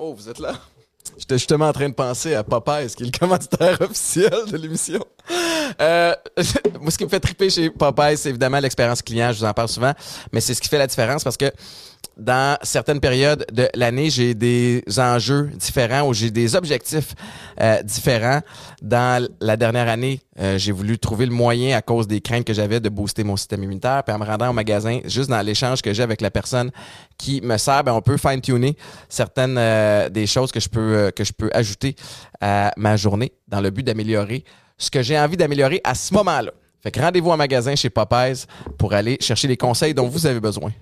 Oh, vous êtes là? J'étais justement en train de penser à Popeyes, qui est le commanditaire officiel de l'émission. Euh, moi, ce qui me fait triper chez Popeyes, c'est évidemment l'expérience client. Je vous en parle souvent, mais c'est ce qui fait la différence parce que dans certaines périodes de l'année, j'ai des enjeux différents ou j'ai des objectifs euh, différents. Dans la dernière année, euh, j'ai voulu trouver le moyen, à cause des craintes que j'avais, de booster mon système immunitaire. Puis en me rendant au magasin, juste dans l'échange que j'ai avec la personne qui me sert, ben, on peut fine-tuner certaines euh, des choses que je peux que je peux ajouter à ma journée dans le but d'améliorer ce que j'ai envie d'améliorer à ce moment-là. Fait que rendez-vous en magasin chez Popeyes pour aller chercher les conseils dont vous avez besoin.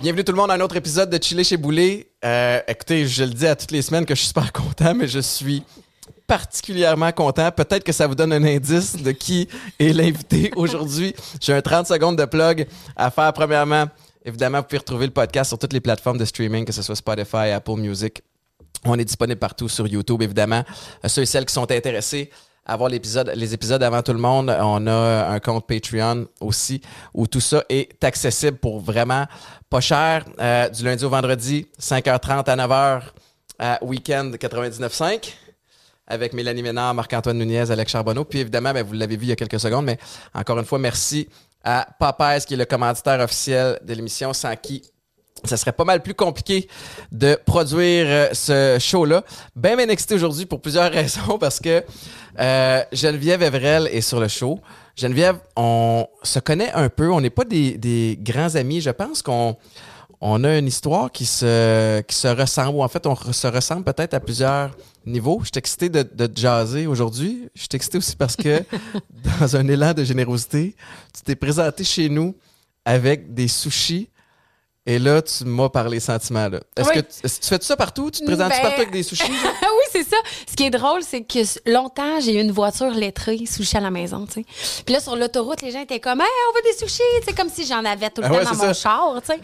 Bienvenue tout le monde à un autre épisode de Chiller chez Boulet. Euh, écoutez, je le dis à toutes les semaines que je suis super content, mais je suis particulièrement content. Peut-être que ça vous donne un indice de qui est l'invité aujourd'hui. J'ai un 30 secondes de plug à faire. Premièrement, évidemment, vous pouvez retrouver le podcast sur toutes les plateformes de streaming, que ce soit Spotify, Apple Music. On est disponible partout sur YouTube, évidemment. Ceux et celles qui sont intéressés avoir l'épisode, les épisodes avant tout le monde. On a un compte Patreon aussi où tout ça est accessible pour vraiment pas cher. Euh, du lundi au vendredi, 5h30 à 9h à Weekend 99.5 avec Mélanie Ménard, Marc-Antoine Nunez, Alex Charbonneau. Puis évidemment, ben, vous l'avez vu il y a quelques secondes, mais encore une fois, merci à Popeyes qui est le commanditaire officiel de l'émission sans qui ça serait pas mal plus compliqué de produire euh, ce show-là. Ben, bien excité aujourd'hui pour plusieurs raisons parce que euh, Geneviève Evrel est sur le show. Geneviève, on se connaît un peu. On n'est pas des, grands amis. Je pense qu'on on a une histoire qui se, ressemble, ou en fait, on se ressemble peut-être à plusieurs niveaux. Je suis excité de, de te jaser aujourd'hui. Je suis excité aussi parce que, dans un élan de générosité, tu t'es présenté chez nous avec des sushis et là, tu m'as parlé sentiments. Est-ce que tu, fais ça partout? Tu te présentes ben... partout avec des sushis? oui, c'est ça. Ce qui est drôle, c'est que longtemps, j'ai eu une voiture lettrée, sushi à la maison, tu sais. Puis là, sur l'autoroute, les gens étaient comme, hey, on veut des sushis, c'est comme si j'en avais tout le ah temps dans mon char, tu sais.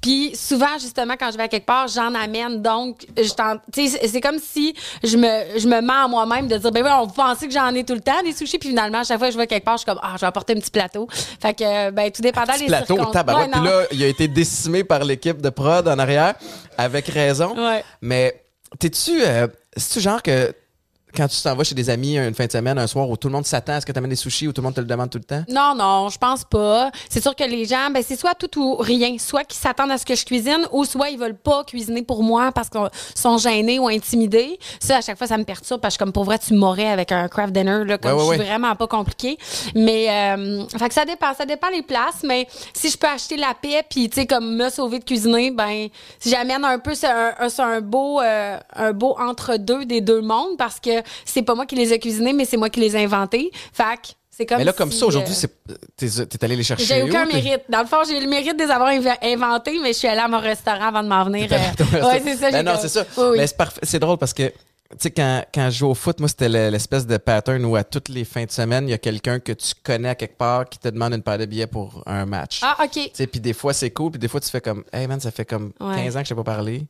Puis souvent, justement, quand je vais à quelque part, j'en amène. Donc, c'est comme si je me, je me mens à moi-même de dire, ben oui, on pensait que j'en ai tout le temps des sushis? Puis finalement, à chaque fois que je vais quelque part, je suis comme, ah, je vais apporter un petit plateau. Fait que, ben, tout dépendant des plateau, circonstances. Puis là, il a été décimé par l'équipe de prod en arrière, avec raison. Mais t'es-tu, euh, c'est-tu genre que quand tu t'en vas chez des amis une fin de semaine, un soir où tout le monde s'attend à ce que tu amènes des sushis ou tout le monde te le demande tout le temps? Non, non, je pense pas. C'est sûr que les gens, ben, c'est soit tout ou rien. Soit qu'ils s'attendent à ce que je cuisine ou soit ils veulent pas cuisiner pour moi parce qu'ils sont gênés ou intimidés. Ça, à chaque fois, ça me perturbe parce que comme pour vrai, tu m'aurais avec un craft dinner, là, comme je suis vraiment pas compliqué. Mais, euh, fait que ça dépend. Ça dépend les places, mais si je peux acheter la paix puis, tu sais, comme me sauver de cuisiner, ben, si j'amène un peu, c'est un, un, beau, euh, un beau entre-deux des deux mondes parce que c'est pas moi qui les ai cuisinés, mais c'est moi qui les ai inventés. Fac. C'est comme mais là, comme ça, aujourd'hui, euh, t'es, es allé les chercher. J'ai aucun mérite. Dans le fond, j'ai le mérite de les avoir inventés, mais je suis allée à mon restaurant avant de m'en venir. Euh, ouais, c'est ça. Ben non, c'est ça. Mais c'est, c'est drôle parce que, tu sais, quand, quand je joue au foot, moi, c'était l'espèce de pattern où à toutes les fins de semaine, il y a quelqu'un que tu connais à quelque part qui te demande une paire de billets pour un match. Ah, OK. Tu sais, puis des fois, c'est cool, puis des fois, tu fais comme, hey man, ça fait comme 15 ans que je t'ai pas parlé.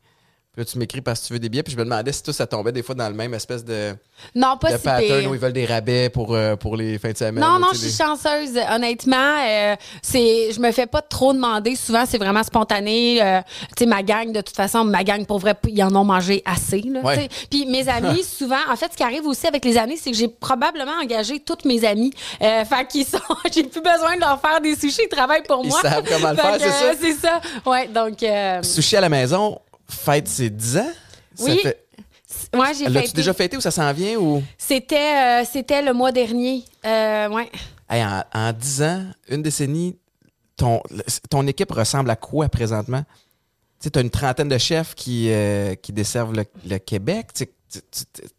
Puis là, tu m'écris parce que tu veux des billets. Puis je me demandais si tout ça tombait des fois dans le même espèce de, non, pas de pattern où ils veulent des rabais pour, euh, pour les fins de semaine. Non, non, je suis chanceuse. Honnêtement, euh, c'est, je me fais pas trop demander. Souvent, c'est vraiment spontané. Euh, tu sais, ma gang, de toute façon, ma gang, pour vrai, ils en ont mangé assez. Là, Puis mes amis, souvent, en fait, ce qui arrive aussi avec les années, c'est que j'ai probablement engagé toutes mes amis. Euh, fait qu'ils sont, j'ai plus besoin de leur faire des sushis. Ils travaillent pour moi. Ils savent comment le faire, c'est ça? C'est ça. Ouais, donc. Sushi à la maison, fête ses 10 ans? Oui. Ouais, j'ai L'as-tu déjà fêté ou ça s'en vient ou? C'était, euh, c'était le mois dernier. Euh, ouais. en, en 10 ans, une décennie, ton, ton équipe ressemble à quoi présentement? Tu as une trentaine de chefs qui, euh, qui desservent le, Québec. tu- tu-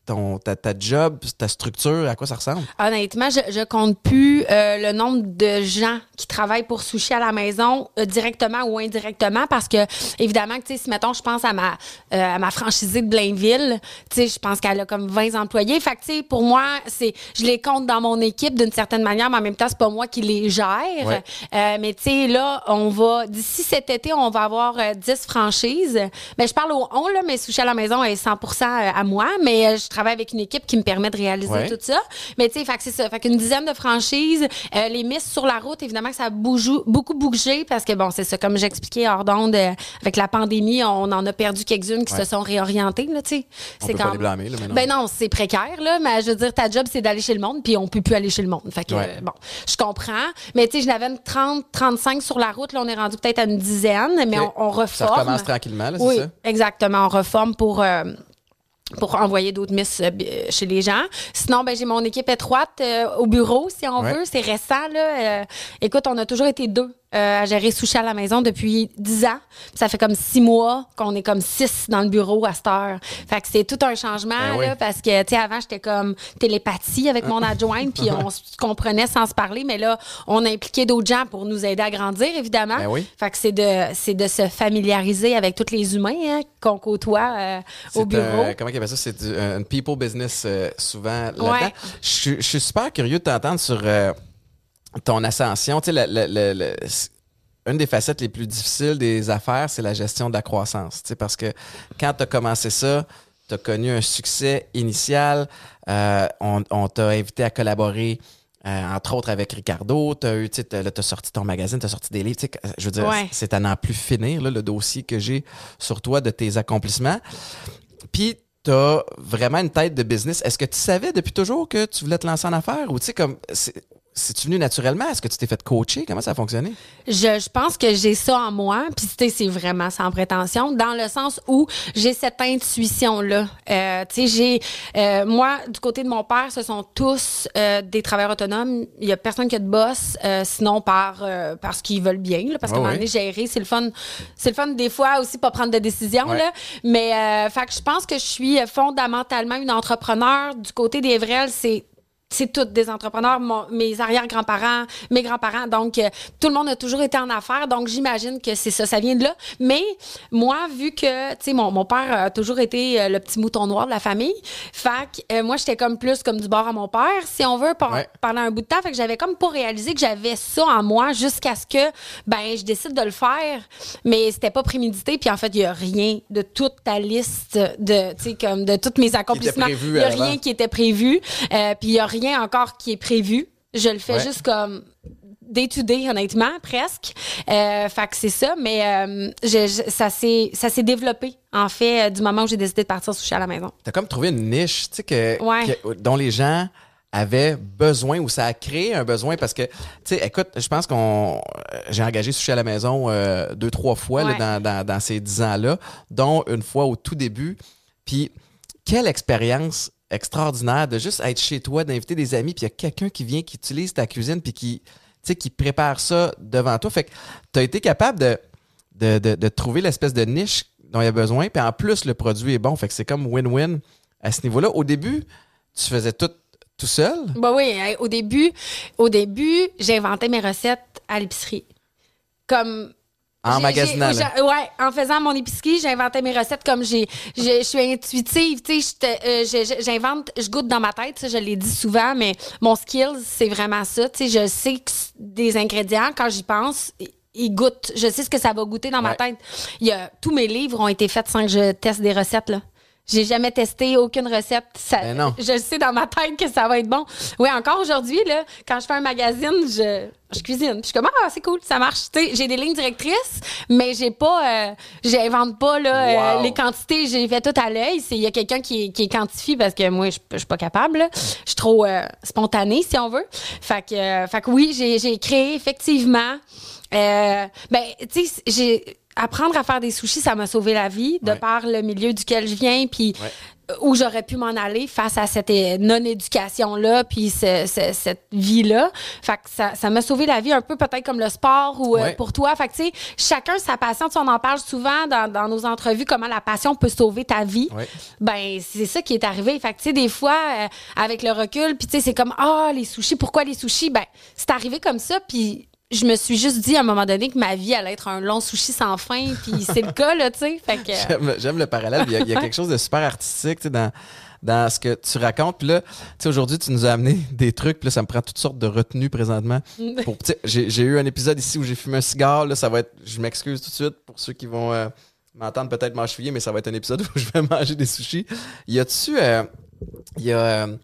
ton, ta, ta job, ta structure, à quoi ça ressemble? Honnêtement, je, je compte plus euh, le nombre de gens qui travaillent pour Sushi à la maison, euh, directement ou indirectement, parce que, évidemment, tu sais, si, mettons, je pense à ma, euh, à ma franchisée de Blainville, tu sais, je pense qu'elle a comme 20 employés. Fait que, tu sais, pour moi, c'est, je les compte dans mon équipe d'une certaine manière, mais en même temps, c'est pas moi qui les gère. Ouais. Mais, tu sais, là, on va, d'ici cet été, on va avoir euh, 10 franchises. Ben, je parle au on, là, mais Sushi à la maison est 100 à moi, mais euh, je travaille avec une équipe qui me permet de réaliser Ouais. tout ça. Mais tu sais, c'est ça. Fait qu'une dizaine de franchises. Euh, les misses sur la route, évidemment que ça a bougou- beaucoup bougé parce que bon, c'est ça. Comme j'expliquais hors d'onde, euh, avec la pandémie, on en a perdu quelques-unes qui Ouais. se sont réorientées, là, tu sais. On peut pas les blâmer, là. Ben non, c'est précaire, là. Mais je veux dire, ta job, c'est d'aller chez le monde, puis on peut plus aller chez le monde. Fait que, Ouais. euh, bon, je comprends. Mais tu sais, je n'avais une 30, 35 sur la route. Là, on est rendu peut-être à une dizaine, mais on, on Ça reforme. recommence tranquillement, là, c'est Oui, ça? exactement. On reforme pour. euh, pour envoyer d'autres miss euh, euh, chez les gens. Sinon, ben, j'ai mon équipe étroite euh, au bureau, si on Ouais. veut. C'est récent. Là. Euh, écoute, on a toujours été deux euh, à gérer Sushi à la maison depuis dix ans. Ça fait comme six mois qu'on est comme six dans le bureau à cette heure. Fait que c'est tout un changement Ben oui. parce que, tu sais, avant, j'étais comme télépathie avec mon adjointe, puis on se comprenait sans se parler. Mais là, on a impliqué d'autres gens pour nous aider à grandir, évidemment. Ben oui. Fait que c'est de, c'est de se familiariser avec tous les humains hein, qu'on côtoie euh, au bureau. un- comment il appelle ça? C'est du- un people business euh, souvent là-dedans. Ouais. Je suis- super curieux de t'entendre sur euh, ton ascension. Tu sais, le- le- le- une des facettes les plus difficiles des affaires, c'est la gestion de la croissance. Tu sais, parce que quand tu as commencé ça, tu as connu un succès initial. Euh, on on t'a invité à collaborer. euh, entre autres avec Ricardo, tu as, sorti ton magazine, tu as sorti des livres. tu sais, que- Je veux dire, Ouais. c'est à n'en plus finir, là, le dossier que j'ai sur toi de tes accomplissements. Puis, tu as vraiment une tête de business. Est-ce que tu savais depuis toujours que tu voulais te lancer en affaires? Ou tu sais, comme, c'est-tu venu naturellement? Est-ce que tu t'es fait coacher? Comment ça a fonctionné? Je, je pense que j'ai ça en moi, puis tu sais, c'est vraiment sans prétention, dans le sens où j'ai cette intuition-là. Euh, tu sais, j'ai... euh, moi, du côté de mon père, ce sont tous euh, des travailleurs autonomes. Il y a personne qui a de boss, euh, sinon par euh, parce qu'ils veulent bien, là, parce qu'à un moment ouais. donné, gérer, c'est le fun. C'est le fun des fois aussi, pas prendre de décision, Ouais. là. Mais, euh, fait que je pense que je suis fondamentalement une entrepreneur. Du côté des vrais, c'est c'est toutes des entrepreneurs, mon- mes arrière-grands-parents, mes grands-parents. Donc, euh, tout le monde a toujours été en affaires. Donc, j'imagine que c'est ça, ça vient de là. Mais moi, vu que, tu sais, mon, mon père a toujours été euh, le petit mouton noir de la famille, que euh, moi, j'étais comme plus comme du bord à mon père, si on veut, par- Ouais. pendant un bout de temps. Fait que j'avais comme pas réalisé que j'avais ça en moi jusqu'à ce que, ben, je décide de le faire. Mais c'était pas prémédité. Puis en fait, il y a rien de toute ta liste de, tu sais, comme de tous mes accomplissements. Il y a rien qui était prévu. Euh, puis il y a rien encore qui est prévu. Je le fais Ouais. juste comme day to day, honnêtement, presque. Euh, fait que c'est ça, mais euh, je- je- ça s'est développé, en fait, euh, du moment où j'ai décidé de partir sushi à la maison. Tu as comme trouvé une niche, tu sais, que, Ouais. que- dont les gens avaient besoin ou ça a créé un besoin parce que, tu sais, écoute, je pense qu'on. euh, J'ai engagé Sushi à la maison euh, deux, trois fois là, Ouais. dans, dans- dans ces dix ans-là, dont une fois au tout début. Puis, quelle expérience extraordinaire de juste être chez toi, d'inviter des amis, puis il y a quelqu'un qui vient, qui utilise ta cuisine, puis qui, prépare ça devant toi. Fait que tu as été capable de, trouver l'espèce de niche dont il y a besoin, puis en plus, le produit est bon. Fait que c'est comme win-win à ce niveau-là. Au début, tu faisais tout tout seul? Bah oui, hein, au début, au début, j'inventais mes recettes à l'épicerie. Comme En magasinant. Ouais, en faisant mon épicerie, j'inventais mes recettes comme j'ai. Je suis intuitive, tu sais. euh, J'invente, je goûte dans ma tête, ça, je l'ai dit souvent, mais mon skill, c'est vraiment ça. Tu sais, je sais que des ingrédients, quand j'y pense, ils goûtent. Je sais ce que ça va goûter dans ma tête. Il y a, tous mes livres ont été faits sans que je teste des recettes, là. J'ai jamais testé aucune recette. Ça, Ben non. Je sais dans ma tête que ça va être bon. Oui, encore aujourd'hui, là, quand je fais un magazine, je, je cuisine. Puis je suis comme, ah, c'est cool, ça marche. J'ai des lignes directrices, mais j'ai pas, euh, j'invente pas là, euh, les quantités. J'ai fait tout à l'œil. Il y a quelqu'un qui, qui quantifie parce que moi, je je suis pas capable. là. Je suis trop euh, spontanée, si on veut. Fait que, euh, fait que oui, j'ai j'ai créé effectivement. Euh, ben, tu sais, j'ai apprendre à faire des sushis, ça m'a sauvé la vie, de Ouais. par le milieu duquel je viens, puis Ouais. où j'aurais pu m'en aller face à cette euh, non-éducation-là, puis ce- ce- cette vie-là. Fait que ça, ça m'a sauvé la vie un peu peut-être comme le sport ou euh, pour toi. Fait que, tu sais, chacun sa passion. Tu on en parle souvent dans, dans nos entrevues, comment la passion peut sauver ta vie. Ben, c'est ça qui est arrivé. Fait que, tu sais, des fois, euh, avec le recul, puis tu sais, c'est comme, ah, les sushis, pourquoi les sushis? Ben, c'est arrivé comme ça, puis je me suis juste dit à un moment donné que ma vie allait être un long sushi sans fin, puis c'est le cas, là, tu sais. J'aime, le parallèle. Il y, a, il y a quelque chose de super artistique tu sais, dans, dans ce que tu racontes. Puis là, tu sais, aujourd'hui, tu nous as amené des trucs. Puis là, ça me prend toutes sortes de retenues présentement. J'ai, eu un épisode ici où j'ai fumé un cigare. Là, ça va être. Je m'excuse tout de suite pour ceux qui vont euh, m'entendre peut-être m'encheviller, mais ça va être un épisode où je vais manger des sushis. Y a-tu. euh, il y a. Euh,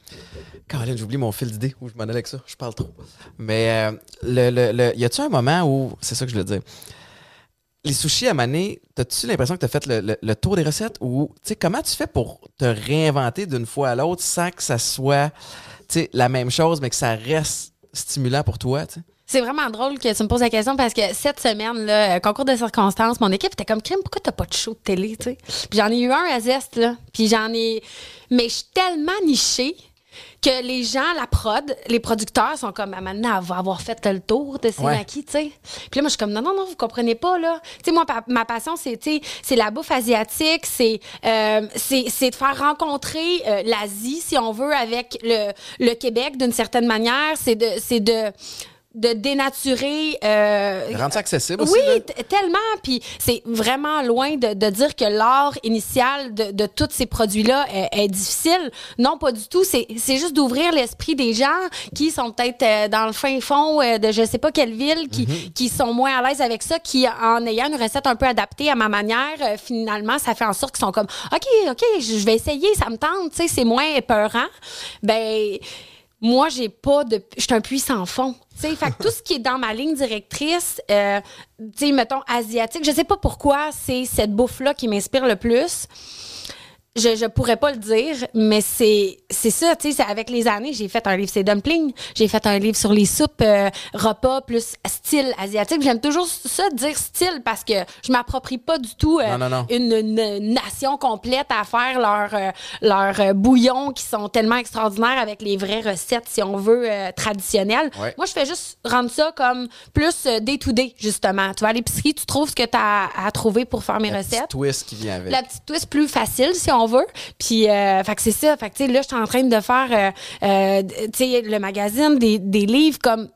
Caroline, j'oublie mon fil d'idée où je m'en allais avec ça. Je parle trop. Mais euh, le, le, le- y a-tu un moment où. C'est ça que je voulais dire. Les sushis à Mané, t'as-tu l'impression que t'as fait le, tour des recettes ou tu comment tu fais pour te réinventer d'une fois à l'autre sans que ça soit tu la même chose mais que ça reste stimulant pour toi, tu? C'est vraiment drôle que tu me poses la question parce que cette semaine, là, euh, concours de circonstances, mon équipe était comme crime, pourquoi t'as pas de show de télé, tu sais? Puis j'en ai eu un à Zest, là. Puis j'en ai. Mais je suis tellement nichée que les gens, la prod, les producteurs sont comme, ah, maintenant, elle va avoir fait le tour de ses Ouais. maquis, tu sais. Puis là, moi, je suis comme, non, non, non, vous comprenez pas, là. Tu sais, moi, pa- ma passion, c'est, c'est la bouffe asiatique, c'est, euh, c'est, c'est de faire rencontrer euh, l'Asie, si on veut, avec le, le Québec d'une certaine manière. C'est de, c'est de, de dénaturer euh, Rendre ça accessible aussi. oui, là. tellement. Puis c'est vraiment loin de, de dire que l'art initial de, de tous ces produits-là est, est difficile. Non, pas du tout. C'est c'est juste d'ouvrir l'esprit des gens qui sont peut-être euh, dans le fin fond euh, de je sais pas quelle ville, qui, Mm-hmm. qui sont moins à l'aise avec ça, qui, en ayant une recette un peu adaptée à ma manière, euh, finalement, ça fait en sorte qu'ils sont comme OK, OK, je je vais essayer, ça me tente, tu sais, c'est moins épeurant. Ben moi, j'ai pas de. Je suis un puits sans fond. Fait que tout ce qui est dans ma ligne directrice, euh, mettons, asiatique, je sais pas pourquoi c'est cette bouffe-là qui m'inspire le plus. Je, je pourrais pas le dire, mais c'est c'est ça, tu sais, c'est avec les années, j'ai fait un livre c'est dumplings, j'ai fait un livre sur les soupes euh, repas plus style asiatique. J'aime toujours ça dire style parce que je m'approprie pas du tout euh, Non, non, non. Une, une nation complète à faire leurs euh, leurs euh, bouillons qui sont tellement extraordinaires avec les vraies recettes si on veut euh, traditionnelles. Ouais. Moi, je fais juste rendre ça comme plus euh, day to day justement. Tu vas à l'épicerie, tu trouves ce que tu as à trouver pour faire mes Le petit recettes twist qui vient avec. la petite twist plus facile si on veut puis euh, fait que c'est ça. Fait que tu sais là je suis en train de faire euh, euh, tu sais le magazine des, des livres comme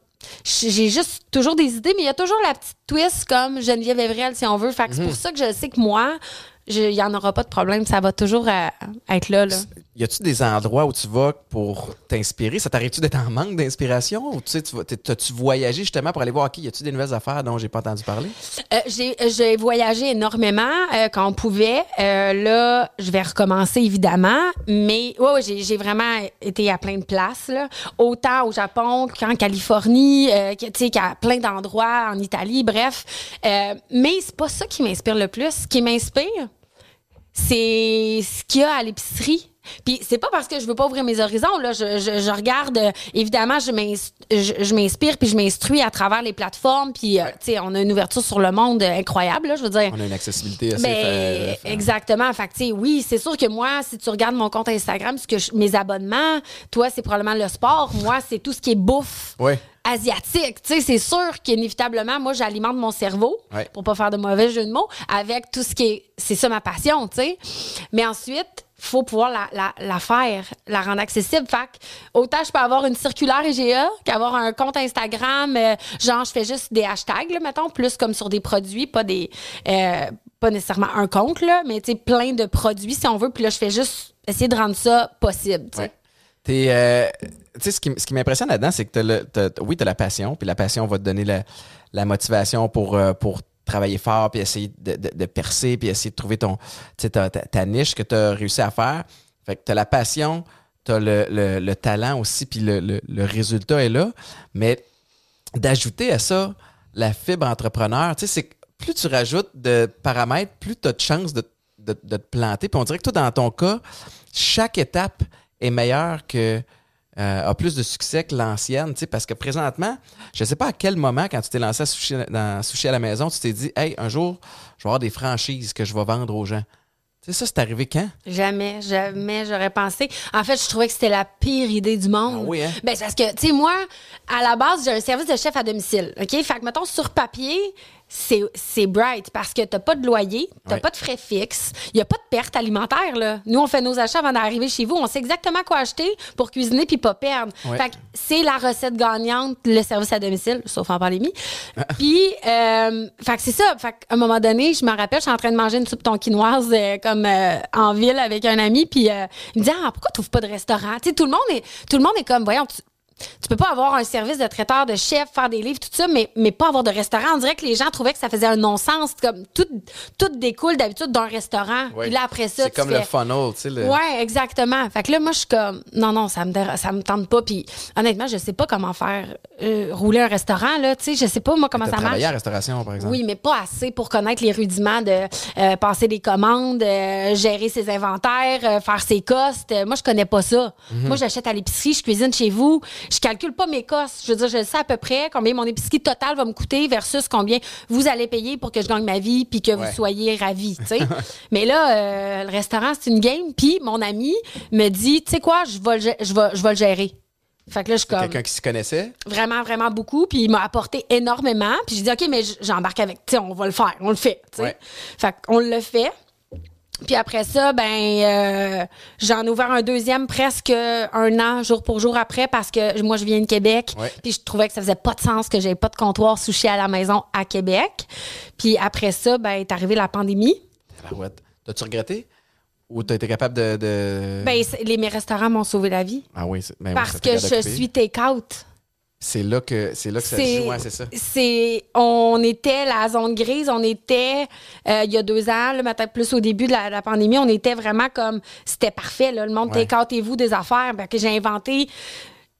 j'ai juste toujours des idées mais il y a toujours la petite twist comme Geneviève Evrel si on veut. Fait que c'est Mhm. pour ça que je sais que moi il y en aura pas de problème ça va toujours euh, être là là Y a-tu des endroits où tu vas pour t'inspirer? Ça t'arrive-tu d'être en manque d'inspiration? Ou tu sais, tu t'as-tu voyagé justement pour aller voir, OK, y a-tu des nouvelles affaires dont j'ai pas entendu parler? Euh, j'ai, j'ai voyagé énormément euh, quand on pouvait. Euh, là, je vais recommencer évidemment, mais ouais, ouais, j'ai, vraiment été à plein de places, là. autant au Japon qu'en Californie, euh, tu sais, qu'à plein d'endroits en Italie, bref. Euh, mais c'est pas ça qui m'inspire le plus. Ce qui m'inspire, c'est ce qu'il y a à l'épicerie. Puis c'est pas parce que je veux pas ouvrir mes horizons là, je, je, je regarde euh, évidemment je m'ins- je, je m'inspire puis je m'instruis à travers les plateformes puis euh, tu sais on a une ouverture sur le monde euh, incroyable là, je veux dire. On a une accessibilité assez Ben, fa- exactement. Fait tu sais, oui, c'est sûr que moi, si tu regardes mon compte Instagram, ce que je- mes abonnements, toi, c'est probablement le sport. Moi, c'est tout ce qui est bouffe Ouais. Asiatique. Tu sais, c'est sûr qu'inévitablement, moi, j'alimente mon cerveau, Ouais. pour pas faire de mauvais jeu de mots, avec tout ce qui est... C'est ça ma passion, tu sais. Mais ensuite, faut pouvoir la, la, la faire, la rendre accessible. Fait que, autant je peux avoir une circulaire IGA qu'avoir un compte Instagram, euh, genre, je fais juste des hashtags, là, mettons, plus comme sur des produits, pas des... euh, pas nécessairement un compte, là, mais tu sais, plein de produits, si on veut. Puis là, je fais juste essayer de rendre ça possible, tu sais. Ouais. T'es, euh, sais, ce qui, ce qui m'impressionne là-dedans, c'est que t'as le, t'as- oui, tu as la passion, puis la passion va te donner la, la motivation pour, euh, pour travailler fort, puis essayer de, de- de percer, puis essayer de trouver ton, ta, ta- niche que tu as réussi à faire. Fait que tu as la passion, tu as le, le- le talent aussi, puis le, le- résultat est là. Mais d'ajouter à ça la fibre entrepreneur, tu sais, c'est plus tu rajoutes de paramètres, plus tu as de chances de, de- de te planter. Puis on dirait que toi, dans ton cas, chaque étape est meilleure que euh, a plus de succès que l'ancienne, tu sais, parce que présentement, je sais pas à quel moment, quand tu t'es lancé à sushi, dans Sushi à la maison, tu t'es dit, hey, un jour, je vais avoir des franchises que je vais vendre aux gens. Tu sais, ça, c'est arrivé quand? Jamais, jamais j'aurais pensé. En fait, je trouvais que c'était la pire idée du monde. Ah oui, hein? Ben, c'est parce que, tu sais, moi, à la base, j'ai un service de chef à domicile. OK? Fait que, mettons, sur papier, c'est c'est bright parce que t'as pas de loyer, t'as Ouais. pas de frais fixes, il y a pas de perte alimentaire là. Nous on fait nos achats avant d'arriver chez vous, on sait exactement quoi acheter pour cuisiner puis pas perdre. Ouais. Fait que c'est la recette gagnante le service à domicile sauf en pandémie. puis euh, fait que c'est ça, fait qu'à un moment donné, je me rappelle, je suis en train de manger une soupe tonkinoise euh, comme euh, en ville avec un ami puis euh, il me dit "Ah, pourquoi tu pas de restaurant Tu sais tout le monde est tout le monde est comme voyons tu- tu peux pas avoir un service de traiteur, de chef, faire des livres, tout ça, mais, mais pas avoir de restaurant. On dirait que les gens trouvaient que ça faisait un non-sens. Comme tout, tout découle d'habitude d'un restaurant. Puis là, après ça, C'est comme fais- le funnel, tu sais. Le... Ouais, exactement. Fait que là, moi, je suis comme, non, non, ça me, déra- ça me tente pas. Puis honnêtement, je sais pas comment faire euh, rouler un restaurant, là. Tu sais, je sais pas, moi, comment ça marche. la restauration, par exemple. Oui, mais pas assez pour connaître les rudiments de euh, passer des commandes, euh, gérer ses inventaires, faire ses costes. Moi, je connais pas ça. Mhm. Moi, j'achète à l'épicerie, je cuisine chez vous. Je calcule pas mes costes. Je veux dire, je sais à peu près combien mon épicerie totale va me coûter versus combien vous allez payer pour que je gagne ma vie puis que Ouais. vous soyez ravis, tu sais. mais là, euh, le restaurant, c'est une game. Puis mon ami me dit, tu sais quoi, je vais, je vais, je vais le gérer. Fait que là, je comme Quelqu'un qui s'y connaissait? vraiment, vraiment beaucoup. Puis il m'a apporté énormément. Puis j'ai dit, OK, mais j'embarque avec. Tu sais, on va le faire. On le fait. sais. Ouais. Fait qu'on le fait. Puis après ça, ben, euh, j'en ai ouvert un deuxième presque un an, jour pour jour après, parce que moi, je viens de Québec. Ouais. Puis je trouvais que ça faisait pas de sens que j'avais pas de comptoir sushi à la maison à Québec. Puis après ça, ben, est arrivée la pandémie. Tabarouette. T'as-tu regretté? Ou t'as été capable de. de- Ben, les, mes restaurants m'ont sauvé la vie. ah oui, c'est- ben oui, Parce que je suis take-out. C'est là que, c'est là que ça se joue, c'est ça. c'est on était la zone grise, on était euh, il y a deux ans, là, peut-être plus au début de la, la pandémie, on était vraiment comme c'était parfait là, le monde Ouais. take vous des affaires, ben, que j'ai inventé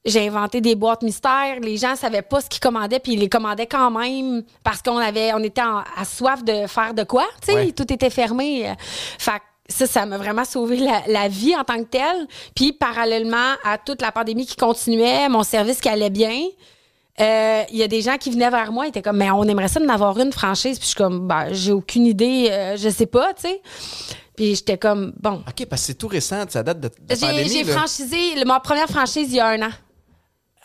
j'ai inventé des boîtes mystères. Les gens savaient pas ce qu'ils commandaient, puis ils les commandaient quand même parce qu'on avait, on était en- à soif de faire de quoi, tu sais, Ouais. tout était fermé. Fait que ça, ça m'a vraiment sauvé la, la vie en tant que telle. Puis parallèlement à toute la pandémie qui continuait, mon service qui allait bien. euh, Il y a des gens qui venaient vers moi, ils étaient comme, mais on aimerait ça d'en avoir une franchise. Puis je suis comme, ben, j'ai aucune idée, euh, je sais pas, tu sais. Puis j'étais comme, bon. OK, parce que c'est tout récent, ça date de, de J'ai pandémie. j'ai là. franchisé ma première franchise il y a un an.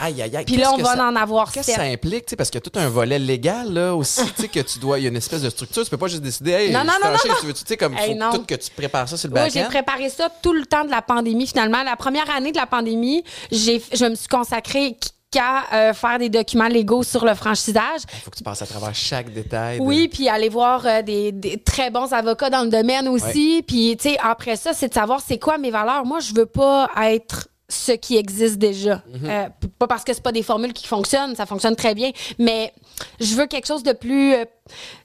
Aïe, aïe, aïe. Puis là, on va ça- en avoir Qu'est-ce que ça implique, tu sais, parce qu'il y a tout un volet légal, là, aussi, tu sais, que tu dois, il y a une espèce de structure, tu peux pas juste décider, hey, Non, non, non, tu veux, tu sais, comme, Hey, faut tout que tu prépares ça sur le Oui, j'ai préparé ça tout le temps de la pandémie, finalement. La première année de la pandémie, j'ai, je me suis consacrée qu'à euh, faire des documents légaux sur le franchisage. Il faut que tu passes à travers chaque détail. de- Oui, puis aller voir euh, des, des très bons avocats dans le domaine aussi. Puis, tu sais, après ça, c'est de savoir c'est quoi mes valeurs. Moi, je veux pas être ce qui existe déjà. Euh, p- pas parce que c'est pas des formules qui fonctionnent, ça fonctionne très bien, mais je veux quelque chose de plus euh,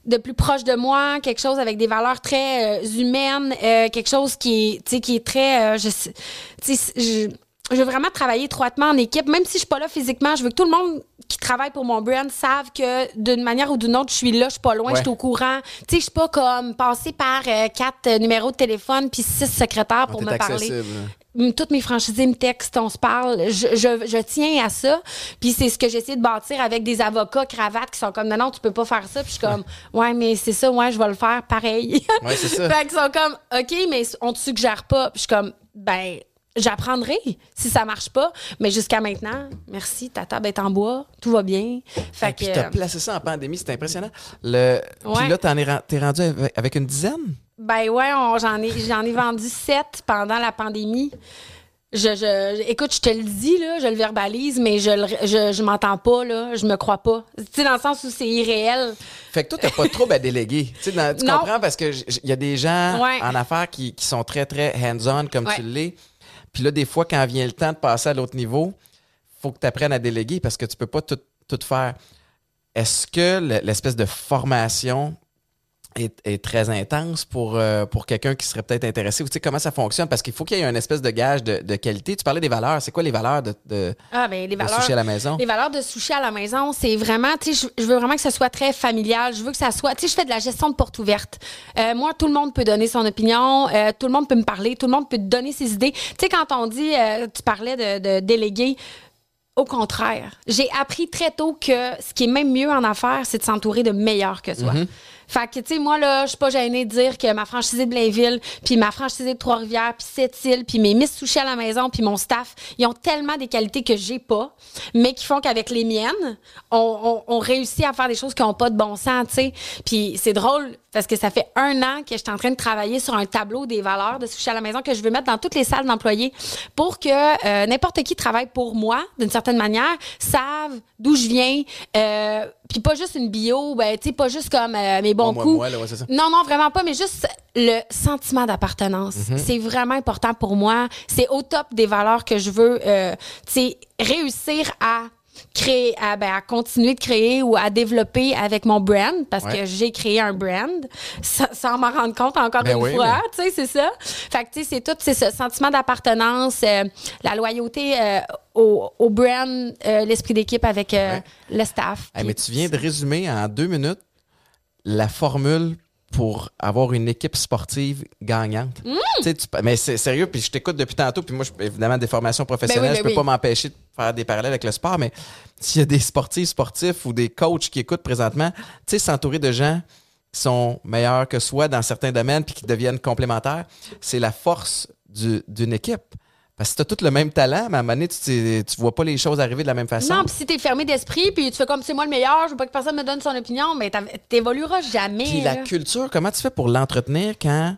de plus proche de moi, quelque chose avec des valeurs très euh, humaines, euh, quelque chose qui est, qui est très, euh, je, veux vraiment travailler étroitement en équipe, même si je suis pas là physiquement. Je veux que tout le monde qui travaille pour mon brand savent que d'une manière ou d'une autre, je suis là, je suis pas loin, Ouais. je suis au courant. Tu sais, je suis pas comme passer par euh, quatre euh, numéros de téléphone puis six secrétaires pour T'es me parler. accessible. Mm, Toutes mes franchisés me textent, on se parle. Je, je, je tiens à ça. Puis c'est ce que j'essaie de bâtir avec des avocats cravates qui sont comme non, non, tu peux pas faire ça. Puis je suis comme ouais, mais c'est ça, ouais, je vais le faire pareil. Ouais, c'est ça. fait qu'ils sont comme OK, mais on te suggère pas. Puis je suis comme ben j'apprendrai si ça marche pas. Mais jusqu'à maintenant, merci, ta table est en bois, tout va bien. Fait Et puis, que t'as placé ça en pandémie, c'est impressionnant. Le... Puis Ouais. là, t'en es, t'es rendu avec, une dizaine? Ben ouais, on- j'en ai, j'en ai vendu sept pendant la pandémie. Je, je, écoute, je te le dis, là, je le verbalise, mais je, le- je, je m'entends pas, là, je me crois pas. Tu sais, dans le sens où c'est irréel. Fait que toi, t'as pas de trouble à déléguer. Tu, sais, dans- tu Non. comprends? Parce que j- j- il y a des gens Ouais. en affaires qui, qui sont très, très hands-on, comme Ouais. tu l'es. Puis là, des fois, quand vient le temps de passer à l'autre niveau, faut que tu apprennes à déléguer parce que tu peux pas tout, tout faire. Est-ce que le- l'espèce de formation est, est très intense pour, euh, pour quelqu'un qui serait peut-être intéressé? Ou tu sais, comment ça fonctionne? Parce qu'il faut qu'il y ait une espèce de gage de, de qualité. Tu parlais des valeurs. C'est quoi les valeurs de, de, Ah, ben, les de valeurs. sushi à la maison? Les valeurs de sushi à la maison, c'est vraiment, tu sais, je je veux vraiment que ce soit très familial. Je veux que ça soit, tu sais, je fais de la gestion de porte ouverte. Euh, moi, tout le monde peut donner son opinion, euh, tout le monde peut me parler, tout le monde peut donner ses idées. Tu sais, quand on dit, tu parlais de, de déléguer, au contraire, j'ai appris très tôt que ce qui est même mieux en affaires, c'est de s'entourer de meilleurs que soi. Fait que, tu sais, moi, là, je suis pas gênée de dire que ma franchisée de Blainville, puis ma franchisée de Trois-Rivières, puis Sept-Îles, puis mes Miss Sushi à la maison, puis mon staff, ils ont tellement des qualités que j'ai pas, mais qui font qu'avec les miennes, on, on, on réussit à faire des choses qui ont pas de bon sens, tu sais. Puis c'est drôle, parce que ça fait un an que je suis en train de travailler sur un tableau des valeurs de sushi à la maison que je veux mettre dans toutes les salles d'employés pour que euh, n'importe qui travaille pour moi, d'une certaine manière, savent d'où je viens, euh, puis pas juste une bio, ben, tu sais, pas juste comme euh, mes bons Moi, moi, coups. moi, là, ouais, ça. Non, non, vraiment pas, mais juste le sentiment d'appartenance. C'est vraiment important pour moi. C'est au top des valeurs que je veux, tu sais, réussir à créer, à, ben, à continuer de créer ou à développer avec mon brand, parce Ouais. que j'ai créé un brand, sans, sans m'en rendre compte encore Ben une oui, fois, tu sais, c'est ça. Fait que, tu sais, c'est tout, c'est ce sentiment d'appartenance, euh, la loyauté euh, au, au brand, euh, l'esprit d'équipe avec Ouais. le staff. Hey, mais tu viens de résumer en deux minutes la formule pour avoir une équipe sportive gagnante. Mm. Tu mais c'est sérieux, puis je t'écoute depuis tantôt, puis moi, je- évidemment, des formations professionnelles, Ben oui, ben je peux oui. pas m'empêcher de faire des parallèles avec le sport, mais s'il y a des sportifs, sportifs ou des coachs qui écoutent présentement, tu sais, s'entourer de gens qui sont meilleurs que soi dans certains domaines puis qui deviennent complémentaires, c'est la force du- d'une équipe. Parce que tu as tout le même talent, mais à un moment donné, tu, tu vois pas les choses arriver de la même façon. Non, puis si t'es fermé d'esprit, puis tu fais comme c'est moi le meilleur, je veux pas que personne me donne son opinion, mais t'évolueras jamais. Puis la culture, comment tu fais pour l'entretenir quand,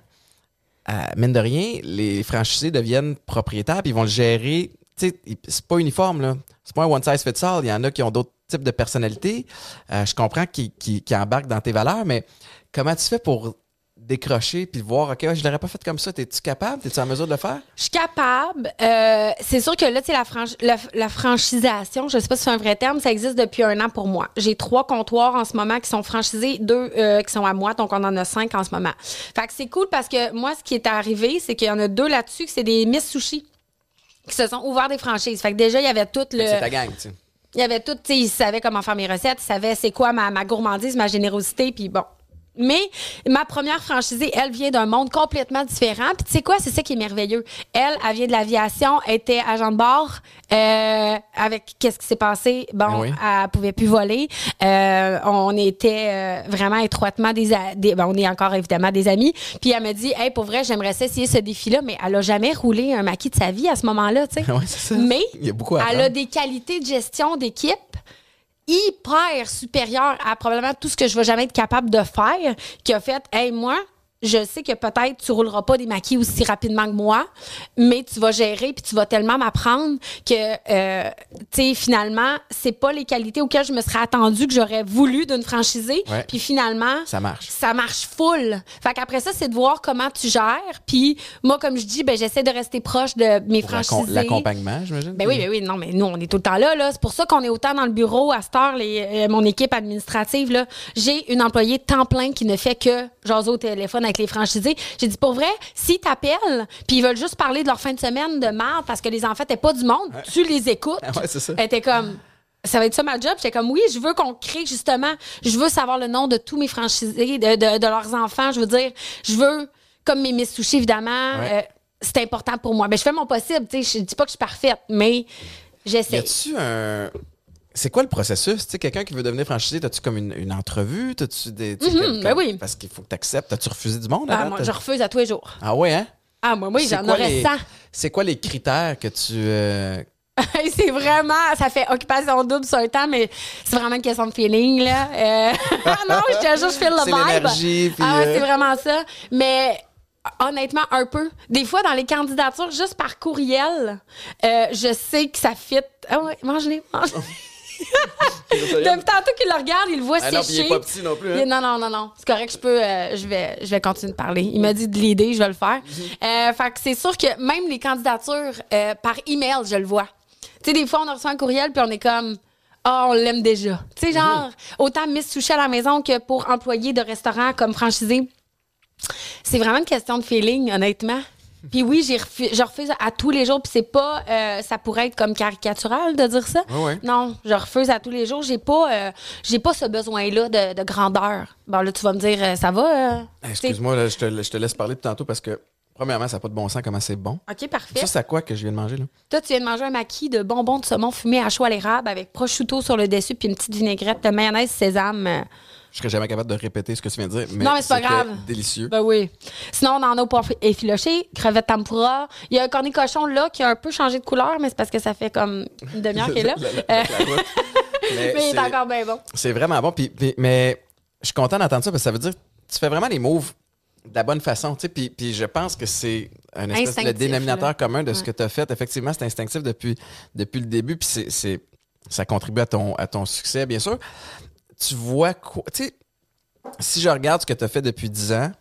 euh, mine de rien, les franchisés deviennent propriétaires puis ils vont le gérer? C'est pas uniforme, là. C'est pas un one size fits all. Il y en a qui ont d'autres types de personnalités. Euh, je comprends qu'ils qu'ils embarquent dans tes valeurs, mais comment tu fais pour décrocher puis voir, OK, je l'aurais pas fait comme ça. T'es-tu capable? T'es-tu en mesure de le faire? Je suis capable. Euh, c'est sûr que là, tu la, la, franchisation, je sais pas si c'est un vrai terme, ça existe depuis un an pour moi. J'ai trois comptoirs en ce moment qui sont franchisés, deux euh, qui sont à moi, donc on en a cinq en ce moment. Fait que c'est cool parce que moi, ce qui est arrivé, c'est qu'il y en a deux là-dessus, c'est des Miss Sushi qui se sont ouverts des franchises. Fait que déjà, il y avait tout le... C'est ta gang, tu sais. Il y avait tout, tu sais, ils savaient comment faire mes recettes, ils savaient c'est quoi ma, ma gourmandise, ma générosité, puis bon. Mais ma première franchisée, elle vient d'un monde complètement différent. Puis tu sais quoi, c'est ça qui est merveilleux. Elle, elle vient de l'aviation, était agent de bord. Euh, avec qu'est-ce qui s'est passé, bon, Ah oui. elle pouvait plus voler. Euh, on était euh, vraiment étroitement des, ben, on est encore évidemment des amis. Puis elle me dit, hey, pour vrai, j'aimerais essayer ce défi-là, mais elle a jamais roulé un maquis de sa vie à ce moment-là, tu sais. Ouais. Mais Il y a beaucoup à elle a des qualités de gestion d'équipe hyper supérieures à probablement tout ce que je vais jamais être capable de faire, qui a fait, hey, moi, je sais que peut-être tu rouleras pas des maquis aussi rapidement que moi, mais tu vas gérer puis tu vas tellement m'apprendre que, euh, tu sais, finalement, c'est pas les qualités auxquelles je me serais attendue que j'aurais voulu d'une franchisée. Ouais. Puis finalement, Ça marche. ça marche full. Fait qu'après ça, c'est de voir comment tu gères. Puis moi, comme je dis, ben, j'essaie de rester proche de mes Pour franchisés. L'accompagnement, j'imagine? Ben oui, ben oui, non, mais nous, on est tout le temps là. là. C'est pour ça qu'on est autant dans le bureau à cette heure, les, euh, mon équipe administrative. là. J'ai une employée temps plein qui ne fait que jaser au téléphone avec les franchisés. J'ai dit, pour vrai, s'ils t'appellent, puis ils veulent juste parler de leur fin de semaine de merde parce que les enfants n'étaient pas du monde, tu les écoutes. Ouais, c'est ça. Elle était comme... Ça va être ça ma job. J'étais comme oui, je veux qu'on crée justement. Je veux savoir le nom de tous mes franchisés, de, de- de leurs enfants. Je veux dire, je veux, comme mes Miss Sushi, évidemment, Ouais. euh, c'est important pour moi. Mais je fais mon possible. tu sais. Je dis pas que je suis parfaite, mais Y j'essaie. a-tu un. C'est quoi le processus? Tu sais, quelqu'un qui veut devenir franchisé, as-tu comme une, une entrevue? T'as-tu des. Mhm, comme- ben oui. Parce qu'il faut que tu acceptes. As-tu refusé du monde? Ah, moi, je refuse à tous les jours. Ah ouais, hein? Ah, moi, oui, j'en aurais les- 100. C'est quoi les critères que tu. euh, c'est vraiment, ça fait occupation double sur un temps, mais c'est vraiment une question de feeling, là. Euh, ah non, je te jure, je file le vibe. Ah euh, c'est vraiment ça. Mais honnêtement, un peu. Des fois, dans les candidatures, juste par courriel, euh, je sais que ça fit. Ah ouais, mange-les, mange-les. Depuis tantôt qu'il le regarde, il le voit Ah non, puis il sécher. est pas petit non plus. Hein? Non, non, non, non. C'est correct, je peux, euh, je vais, je vais continuer de parler. Il m'a dit de l'aider, je vais le faire. Euh, fait que c'est sûr que même les candidatures euh, par email, je le vois. Tu sais, des fois, on reçoit un courriel puis on est comme, Ah, on l'aime déjà. Tu sais, genre, autant Miss Sushi à la maison que pour employés de restaurant comme franchisé. C'est vraiment une question de feeling, honnêtement. Puis oui, j'ai refu- je refuse à tous les jours. Puis c'est pas, euh, ça pourrait être comme caricatural de dire ça. Ouais, ouais. Non, je refuse à tous les jours. J'ai pas, euh, j'ai pas ce besoin-là de, de grandeur. Bon là, tu vas me dire, euh, ça va. Hey, Excuse-moi, là, je, te, je te laisse parler tantôt parce que, premièrement, ça n'a pas de bon sens comment c'est bon. Ok, parfait. Ça, c'est à quoi que je viens de manger, là? Toi, tu viens de manger un maquis de bonbons de saumon fumé à chaud à l'érable avec prosciutto sur le dessus puis une petite vinaigrette de mayonnaise sésame. Je serais jamais capable de répéter ce que tu viens de dire. Mais Non, mais c'est pas grave. délicieux. Ben oui. Sinon, on en a au poivre effiloché, crevette tempura. Il y a un cornet cochon là qui a un peu changé de couleur, mais c'est parce que ça fait comme une demi-heure qu'il est là. La- la- la route. Mais il est encore bien bon. C'est vraiment bon. Puis, puis- mais je suis content d'entendre ça parce que ça veut dire que tu fais vraiment les moves de la bonne façon. tu sais. Puis, puis je pense que c'est un espèce de dénominateur là. commun de ce que tu as fait. Effectivement, c'est instinctif depuis, depuis le début. Puis c'est, c'est- ça contribue à ton, à ton succès, bien sûr. Tu vois quoi? Tu sais, si je regarde ce que tu as fait depuis 10 ans,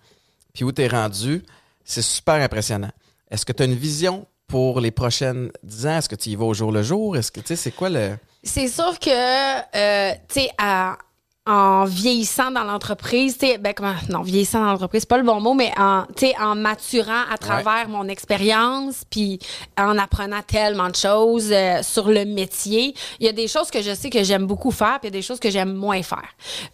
puis où tu es rendu, c'est super impressionnant. Est-ce que tu as une vision pour les prochaines 10 ans? Est-ce que tu y vas au jour le jour? Est-ce que, tu sais, c'est quoi le. C'est sûr que, euh, tu sais, à- en vieillissant dans l'entreprise, tu sais, ben comment, non, vieillissant dans l'entreprise, c'est pas le bon mot, mais en, tu sais, en maturant à travers mon expérience, puis en apprenant tellement de choses euh, sur le métier, il y a des choses que je sais que j'aime beaucoup faire, puis il y a des choses que j'aime moins faire.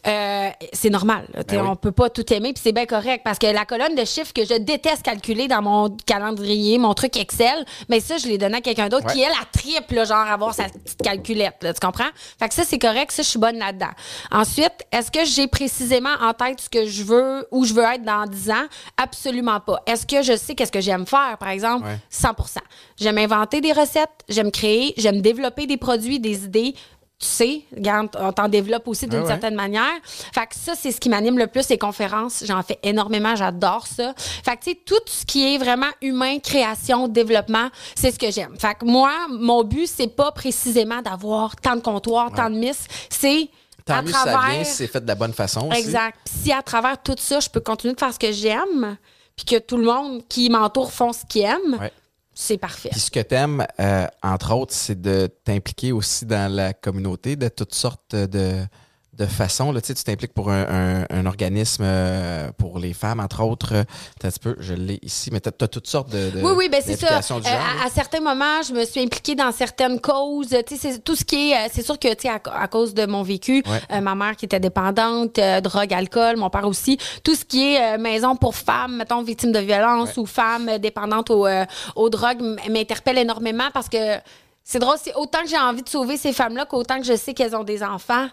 Euh, c'est normal, là, tu sais, Ben oui. on peut pas tout aimer, puis c'est bien correct, parce que la colonne de chiffres que je déteste calculer dans mon calendrier, mon truc Excel, mais ça, je l'ai donné à quelqu'un d'autre Ouais. qui, elle, a triple, genre, avoir sa petite calculette, là, tu comprends? Fait que ça, c'est correct, ça, je suis bonne là-dedans. Ensuite, est-ce que j'ai précisément en tête ce que je veux, où je veux être dans 10 ans? Absolument pas. Est-ce que je sais qu'est-ce que j'aime faire, par exemple? Ouais. 100% J'aime inventer des recettes, j'aime créer, j'aime développer des produits, des idées. Tu sais, regarde, on t'en développe aussi d'une Ah ouais. certaine manière. Fait que ça, c'est ce qui m'anime le plus, les conférences. J'en fais énormément, j'adore ça. Fait que, tu sais, tout ce qui est vraiment humain, création, développement, c'est ce que j'aime. Fait que moi, mon but, c'est pas précisément d'avoir tant de comptoirs, tant de miss. C'est Tant à mieux si ça travers... vient, si c'est fait de la bonne façon. Exact. Si à travers tout ça, je peux continuer de faire ce que j'aime, puis que tout le monde qui m'entoure font ce qu'ils aiment, Ouais. c'est parfait. Puis ce que t'aimes, euh, entre autres, c'est de t'impliquer aussi dans la communauté de toutes sortes de, de façons. Là, tu t'impliques pour un, un- un organisme euh, pour les femmes, entre autres. Euh, Attends un petit peu, je l'ai ici, mais tu as, toutes sortes de, de Oui, oui, ben c'est ça. Euh, genre, à, certains moments, je me suis impliquée dans certaines causes. Tu sais, c'est tout ce qui est. euh, C'est sûr que, tu à, à cause de mon vécu, Ouais. ma mère qui était dépendante, drogue, alcool, mon père aussi, tout ce qui est maison pour femmes, mettons victimes de violence ou femmes dépendantes aux, aux drogues, m'interpelle énormément parce que c'est drôle, c'est autant que j'ai envie de sauver ces femmes-là qu'autant que je sais qu'elles ont des enfants.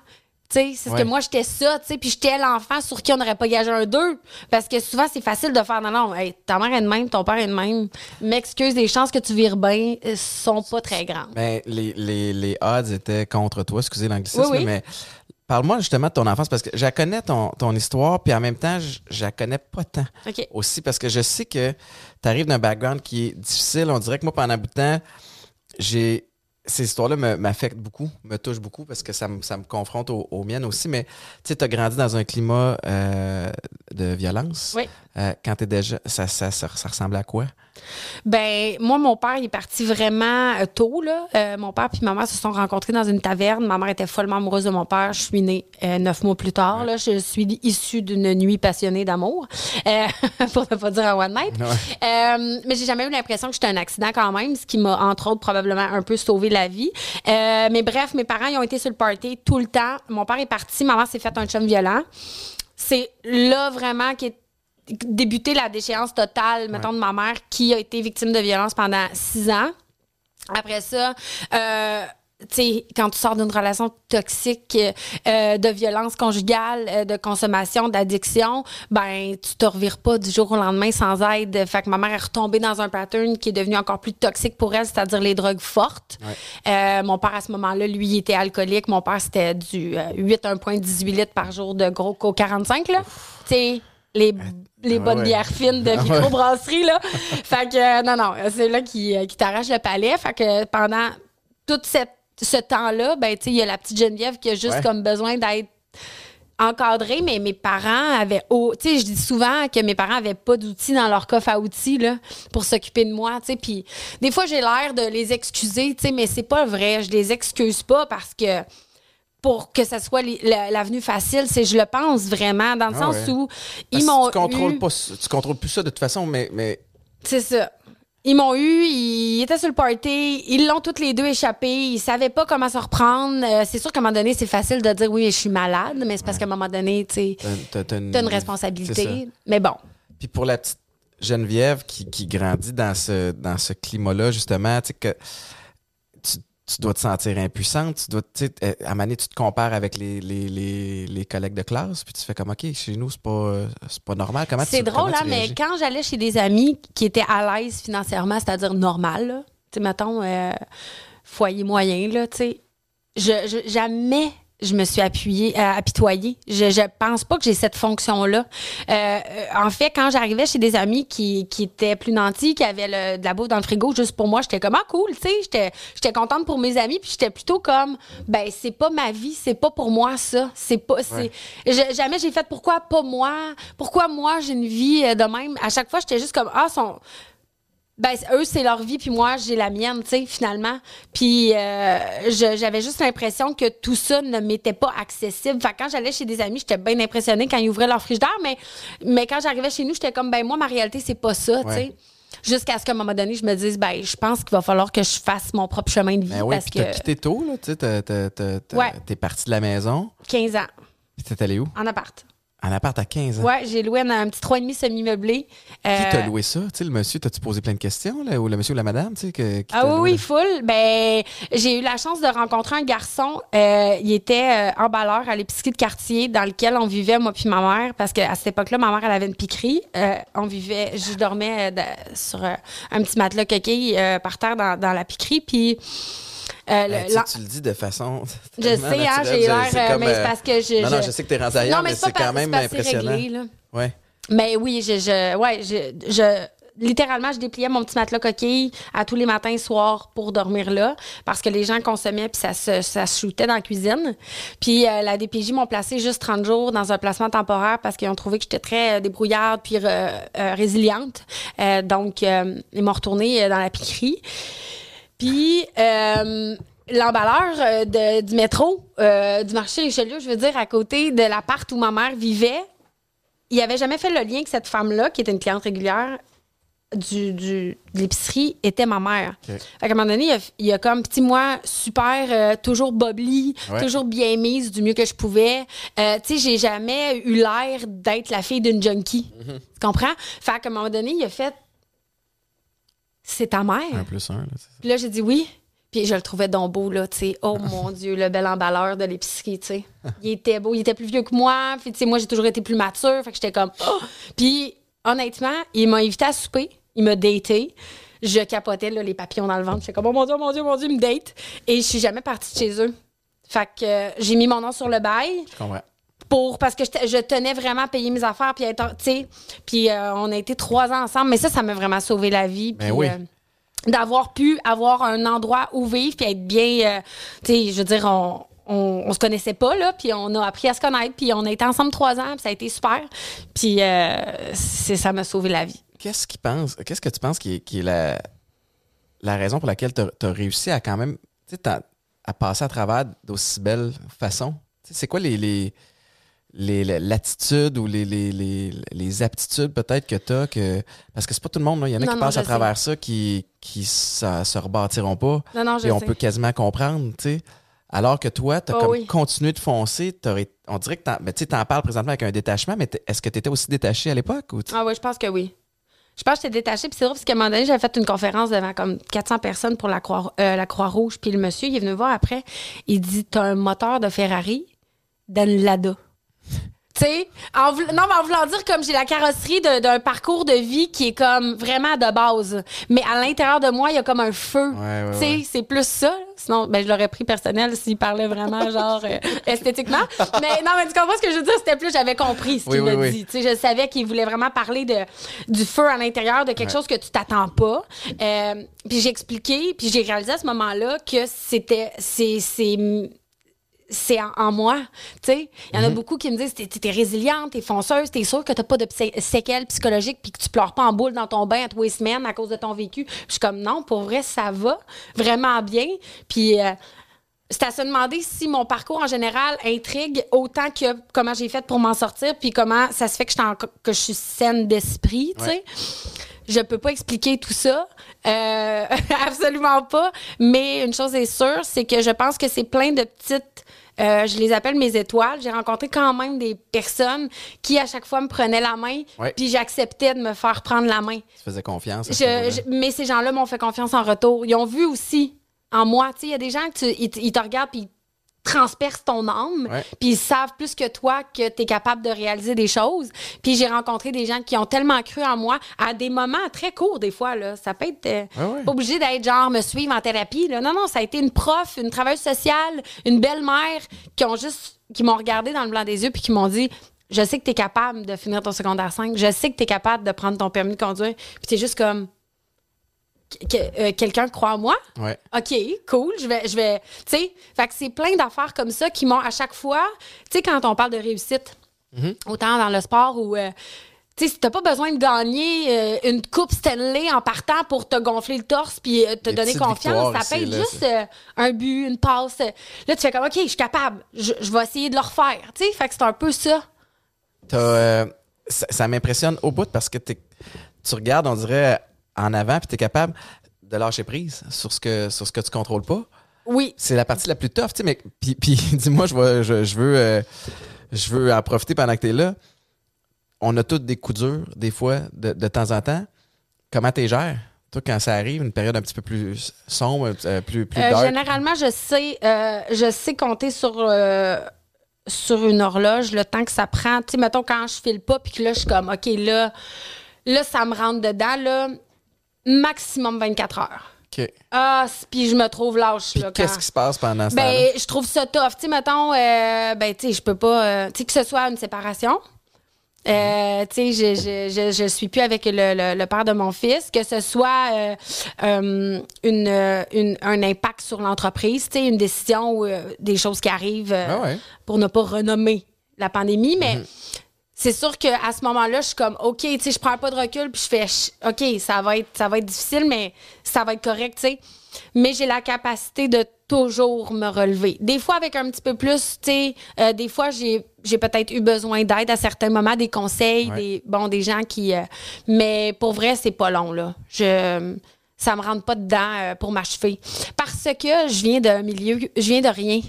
Tu sais, c'est ce Ouais. que moi j'étais ça, tu sais, puis j'étais l'enfant sur qui on n'aurait pas gagé un deux. Parce que souvent, c'est facile de faire non, non, hey, ta mère est de même, ton père est de même. M'excuse, les chances que tu vires bien euh, sont pas très grandes. Ben, les, les, les odds étaient contre toi, excusez l'anglicisme, Oui, oui. mais parle-moi justement de ton enfance parce que je connais ton, ton histoire, puis en même temps, je, la connais pas tant. Aussi parce que je sais que tu arrives d'un background qui est difficile. On dirait que moi, pendant un bout de temps, j'ai. Ces histoires-là me- m'affectent beaucoup, me touchent beaucoup parce que ça me, ça me confronte aux, aux miennes aussi. Mais tu sais, as grandi dans un climat euh, de violence. Oui. Euh, quand tu déjà. Ça, ça, ça, ça ressemble à quoi? Ben, moi, mon père, il est parti vraiment euh, tôt, là. Euh, mon père puis ma mère se sont rencontrés dans une taverne. Ma mère était follement amoureuse de mon père. Je suis née euh, neuf mois plus tard, là. Je suis issue d'une nuit passionnée d'amour, euh, pour ne pas dire un one night. Ouais. Mais j'ai jamais eu l'impression que j'étais un accident quand même, ce qui m'a, entre autres, probablement un peu sauvé la vie. Mais bref, mes parents, ils ont été sur le party tout le temps. Mon père est parti, ma mère s'est fait un chum violent. C'est là vraiment qui est débuté la déchéance totale, mettons, de ma mère, qui a été victime de violence pendant six ans. Après ça, euh, tu sais, quand tu sors d'une relation toxique, euh, de violence conjugale, euh, de consommation, d'addiction, ben, tu te revires pas du jour au lendemain sans aide. Fait que ma mère est retombée dans un pattern qui est devenu encore plus toxique pour elle, c'est-à-dire les drogues fortes. Euh, mon père, à ce moment-là, lui, il était alcoolique. Mon père, c'était du euh, 8 à 1,18 litres par jour de gros co 45, là. Tu sais, les, les Ah bonnes ouais. bières fines de Ah microbrasserie, là. fait que, euh, non, non, c'est là qui, euh, qui t'arrache le palais. Fait que pendant tout cette, ce temps-là, ben, tu sais, il y a la petite Geneviève qui a juste Ouais. comme besoin d'être encadrée, mais mes parents avaient... Tu sais, je dis souvent que mes parents avaient pas d'outils dans leur coffre à outils, là, pour s'occuper de moi, tu sais. Puis des fois, j'ai l'air de les excuser, tu sais, mais c'est pas vrai. Je les excuse pas parce que pour que ça soit l'avenue facile, c'est je le pense vraiment dans le Ah sens ouais. où ils m'ont tu contrôles eu- pas, tu contrôles plus ça de toute façon, mais, mais C'est ça. Ils m'ont eu, ils étaient sur le party, ils l'ont toutes les deux échappé, ils savaient pas comment se reprendre. Euh, c'est sûr qu'à un moment donné, c'est facile de dire oui, je suis malade, mais c'est parce qu'à un moment donné, tu sais, t'as, t'as- t'as une, responsabilité. Mais bon, Puis pour la petite Geneviève qui, qui grandit dans ce, dans ce climat-là, justement, tu sais, que tu, dois te sentir impuissante, tu dois, tu sais, euh, à donné, tu te compares avec les, les, les, les collègues de classe, puis tu fais comme, OK, chez nous, c'est pas, euh, pas normal. Comment c'est drôle, comment hein, mais quand j'allais chez des amis qui étaient à l'aise financièrement, c'est-à-dire normal, là, tu sais, mettons, euh, foyer moyen, là, tu sais, je, je- jamais je me suis appuyée, euh, apitoyée. Je, je pense pas que j'ai cette fonction-là. Euh, euh, en fait, quand j'arrivais chez des amis qui, qui étaient plus nantis, qui avaient le- de la bouffe dans le frigo juste pour moi, j'étais comme ah cool, tu sais, j'étais j'étais contente pour mes amis, puis j'étais plutôt comme ben c'est pas ma vie, c'est pas pour moi ça, c'est pas c'est jamais j'ai fait pourquoi pas moi, pourquoi moi j'ai une vie euh, de même? À chaque fois, j'étais juste comme ah son ben, eux, c'est leur vie, puis moi, j'ai la mienne, tu sais, finalement. Puis euh, j'avais juste l'impression que tout ça ne m'était pas accessible. Fait que quand j'allais chez des amis, j'étais bien impressionnée quand ils ouvraient leur frigidaire, mais, mais quand j'arrivais chez nous, j'étais comme, ben moi, ma réalité, c'est pas ça, tu sais. Jusqu'à ce qu'à un moment donné, je me dise, ben, je pense qu'il va falloir que je fasse mon propre chemin de vie Ben oui, parce puis t'as que quitté tôt, là, tu sais, t'as- Ouais. t'es parti de la maison, 15 ans, puis t'es allé où? en appart. En appart à 15 ans. Ouais, j'ai loué un, un petit 3,5 semi-meublé. Qui Euh, t'a loué ça? Tu sais, le monsieur, t'as-tu posé plein de questions, là, ou le monsieur ou la madame, tu sais, que, qui Ah oui, oui, full. Ben, j'ai eu la chance de rencontrer un garçon. euh, il était euh, emballeur à l'épicerie de quartier dans lequel on vivait, moi puis ma mère, parce qu'à cette époque-là, ma mère, elle avait une piquerie. Euh, on vivait, je dormais euh, de- sur euh, un petit matelas coquille euh, par terre dans, dans la piquerie. Puis, euh, le- tu, le dis de façon. je sais, hein, j'ai l'air, euh, mais c'est euh, parce que je. Non, non, je sais que t'es rendu ailleurs, non, mais mais c'est quand même impressionnant. réglé, là. Ouais. Mais oui, je, je, ouais, je, je- littéralement, je dépliais mon petit matelas coquille à tous les matins et soirs pour dormir là, parce que les gens consommaient puis ça se, ça se shootait dans la cuisine. Puis euh, la DPJ m'ont placé juste 30 jours dans un placement temporaire parce qu'ils ont trouvé que j'étais très euh, débrouillarde puis euh, résiliente. Donc, ils m'ont retournée dans la piquerie. Puis euh, l'emballeur euh, de- du métro, euh, du marché Richelieu, je veux dire, à côté de l'appart où ma mère vivait, il avait jamais fait le lien que cette femme-là, qui était une cliente régulière du, du- de l'épicerie, était ma mère. Fait qu'à un moment donné, il a, il a comme petit moi super, euh, toujours bobli, Ouais. toujours bien mise du mieux que je pouvais. Euh, tu sais, j'ai jamais eu l'air d'être la fille d'une junkie. Mm-hmm. Tu comprends? Fait qu'à un moment donné, il a fait C'est ta mère. Un plus un, là. c'est ça. Puis là, j'ai dit oui. Puis je le trouvais donc beau, là, tu sais. Oh mon Dieu, le bel emballeur de l'épicerie, tu sais. Il était beau, il était plus vieux que moi. Puis, tu sais, moi, j'ai toujours été plus mature. Fait que j'étais comme, oh! Puis, honnêtement, il m'a invité à souper. Il m'a daté. Je capotais, là, les papillons dans le ventre. J'étais comme, oh mon Dieu, oh mon Dieu, oh mon Dieu, il me date. Et je suis jamais partie de chez eux. Fait que euh, j'ai mis mon nom sur le bail Je comprends. Pour parce que je tenais vraiment à payer mes affaires puis être tu sais puis euh, on a été trois ans ensemble mais ça ça m'a vraiment sauvé la vie Ben puis, oui. euh, d'avoir pu avoir un endroit où vivre puis être bien euh, tu sais je veux dire on on, on se connaissait pas là puis on a appris à se connaître puis on a été ensemble trois ans puis ça a été super puis c'est ça m'a sauvé la vie Qu'est-ce qui pense, qu'est-ce que tu penses qui est, qui est la, la raison pour laquelle tu as réussi à quand même, tu sais, à passer à travers d'aussi belle façon? Tu sais, C'est quoi les- l'attitude ou les, les, les, les aptitudes peut-être que tu as que parce que c'est pas tout le monde là. il y en a Non, qui non, passent à travers ça qui qui ça, se rebâtiront pas non et on sais peut quasiment comprendre tu sais alors que toi tu as Oh comme oui. continué de foncer on dirait que tu t'en parles présentement avec un détachement mais est-ce que tu étais aussi détaché à l'époque Ah oui, je pense que oui. Je pense que j'étais détachée. Puis c'est drôle parce qu'à un moment donné, j'avais fait une conférence devant comme 400 personnes pour la Croix, euh, la Croix-Rouge. Puis le monsieur, il est venu me voir après. Il dit T'as un moteur de Ferrari d'un Lada. Tu sais, en voulant- non, mais en voulant dire comme j'ai la carrosserie d'un parcours de vie qui est comme vraiment de base. Mais à l'intérieur de moi, il y a comme un feu. Ouais, ouais, tu sais, ouais. c'est plus ça. Sinon, ben, je l'aurais pris personnel s'il parlait vraiment, genre, euh, esthétiquement. Mais non, mais tu comprends ce que je veux dire? C'était plus, j'avais compris ce qu'il oui, oui. dit. Je savais qu'il voulait vraiment parler de, du feu à l'intérieur, de quelque chose que tu t'attends pas. Euh, puis j'ai expliqué, puis j'ai réalisé à ce moment-là que c'était, c'est, c'est, en, en moi, tu sais. Il y en a beaucoup qui me disent, t'es, t'es résiliente, t'es fonceuse, t'es sûre que t'as pas de séquelles psychologiques puis que tu pleures pas en boule dans ton bain à tous les semaines à cause de ton vécu. Je suis comme, non, pour vrai, ça va vraiment bien. Puis... euh, c'est à se demander si mon parcours en général intrigue autant que comment j'ai fait pour m'en sortir, puis comment ça se fait que je, en- que je suis saine d'esprit, tu sais. Ouais. Je peux pas expliquer tout ça, euh, absolument pas. Mais une chose est sûre, c'est que je pense que c'est plein de petites, euh, je les appelle mes étoiles. J'ai rencontré quand même des personnes qui à chaque fois me prenaient la main, Ouais. puis j'acceptais de me faire prendre la main. Tu faisais confiance. ce Je- mais ces gens-là m'ont fait confiance en retour. Ils ont vu aussi en moi. Tu sais, il y a des gens qui ils, te- ils te regardent puis transpercent ton âme, puis ils savent plus que toi que tu es capable de réaliser des choses. Puis j'ai rencontré des gens qui ont tellement cru en moi à des moments très courts des fois là, ça peut être euh, ouais. pas obligé d'être genre me suivre en thérapie là. Non non, ça a été une prof, une travailleuse sociale, une belle-mère qui ont juste qui m'ont regardé dans le blanc des yeux puis qui m'ont dit je sais que tu es capable de finir ton secondaire 5, je sais que tu es capable de prendre ton permis de conduire. Puis c'est juste comme que- euh, quelqu'un croit en moi? Ouais. OK, cool, je vais, je vais, tu sais, fait que c'est plein d'affaires comme ça qui m'ont à chaque fois, tu sais, quand on parle de réussite, autant dans le sport ou, euh, tu sais, si t'as pas besoin de gagner euh, une coupe Stanley en partant pour te gonfler le torse puis te donner confiance, ça peut être juste un but, une passe. Là, tu fais comme, OK, je suis capable, je, je vais essayer de le refaire, tu sais, fait que c'est un peu ça. T'as, ça, ça m'impressionne au bout parce que t'es- tu regardes, on dirait, en avant, puis tu es capable de lâcher prise sur ce que, sur ce que tu contrôles pas. Oui, C'est la partie la plus tough, tu sais, mais puis, puis dis-moi, je, je, je veux, euh, je veux en profiter pendant que tu es là. On a tous des coups durs, des fois, de, de temps en temps. Comment tu gères? Toi, quand ça arrive, une période un petit peu plus sombre, euh, plus, plus Euh, dark. généralement, je sais, je sais compter sur, sur une horloge le temps que ça prend. Tu sais, mettons, quand je file pas, puis que là, je suis comme, OK, là, là, ça me rentre dedans, là, maximum 24 heures. OK. Ah, puis je me trouve lâche, Puis là. qu'est-ce qui se passe pendant ce temps-là? ben, je trouve ça tough. Tu sais, mettons, euh, ben, tu sais, je peux pas. euh, tu sais, que ce soit une séparation. Euh, tu sais, je, je, je, je suis plus avec le, le, le père de mon fils, que ce soit euh, une, une- un impact sur l'entreprise, tu sais, une décision ou des choses qui arrivent Ah ouais. pour ne pas renommer la pandémie, mais c'est sûr qu'à ce moment-là, je suis comme, OK, tu sais, je prends pas de recul, puis je fais, OK, ça va être, ça va être difficile, mais ça va être correct, tu sais. Mais j'ai la capacité de toujours me relever. Des fois, avec un petit peu plus, tu sais, euh, des fois, j'ai, j'ai peut-être eu besoin d'aide à certains moments, des conseils, Ouais. des, bon, des gens qui. euh, mais pour vrai, c'est pas long, là. Je. Ça me rentre pas dedans euh, pour m'achever. Parce que je viens d'un milieu, je viens de rien.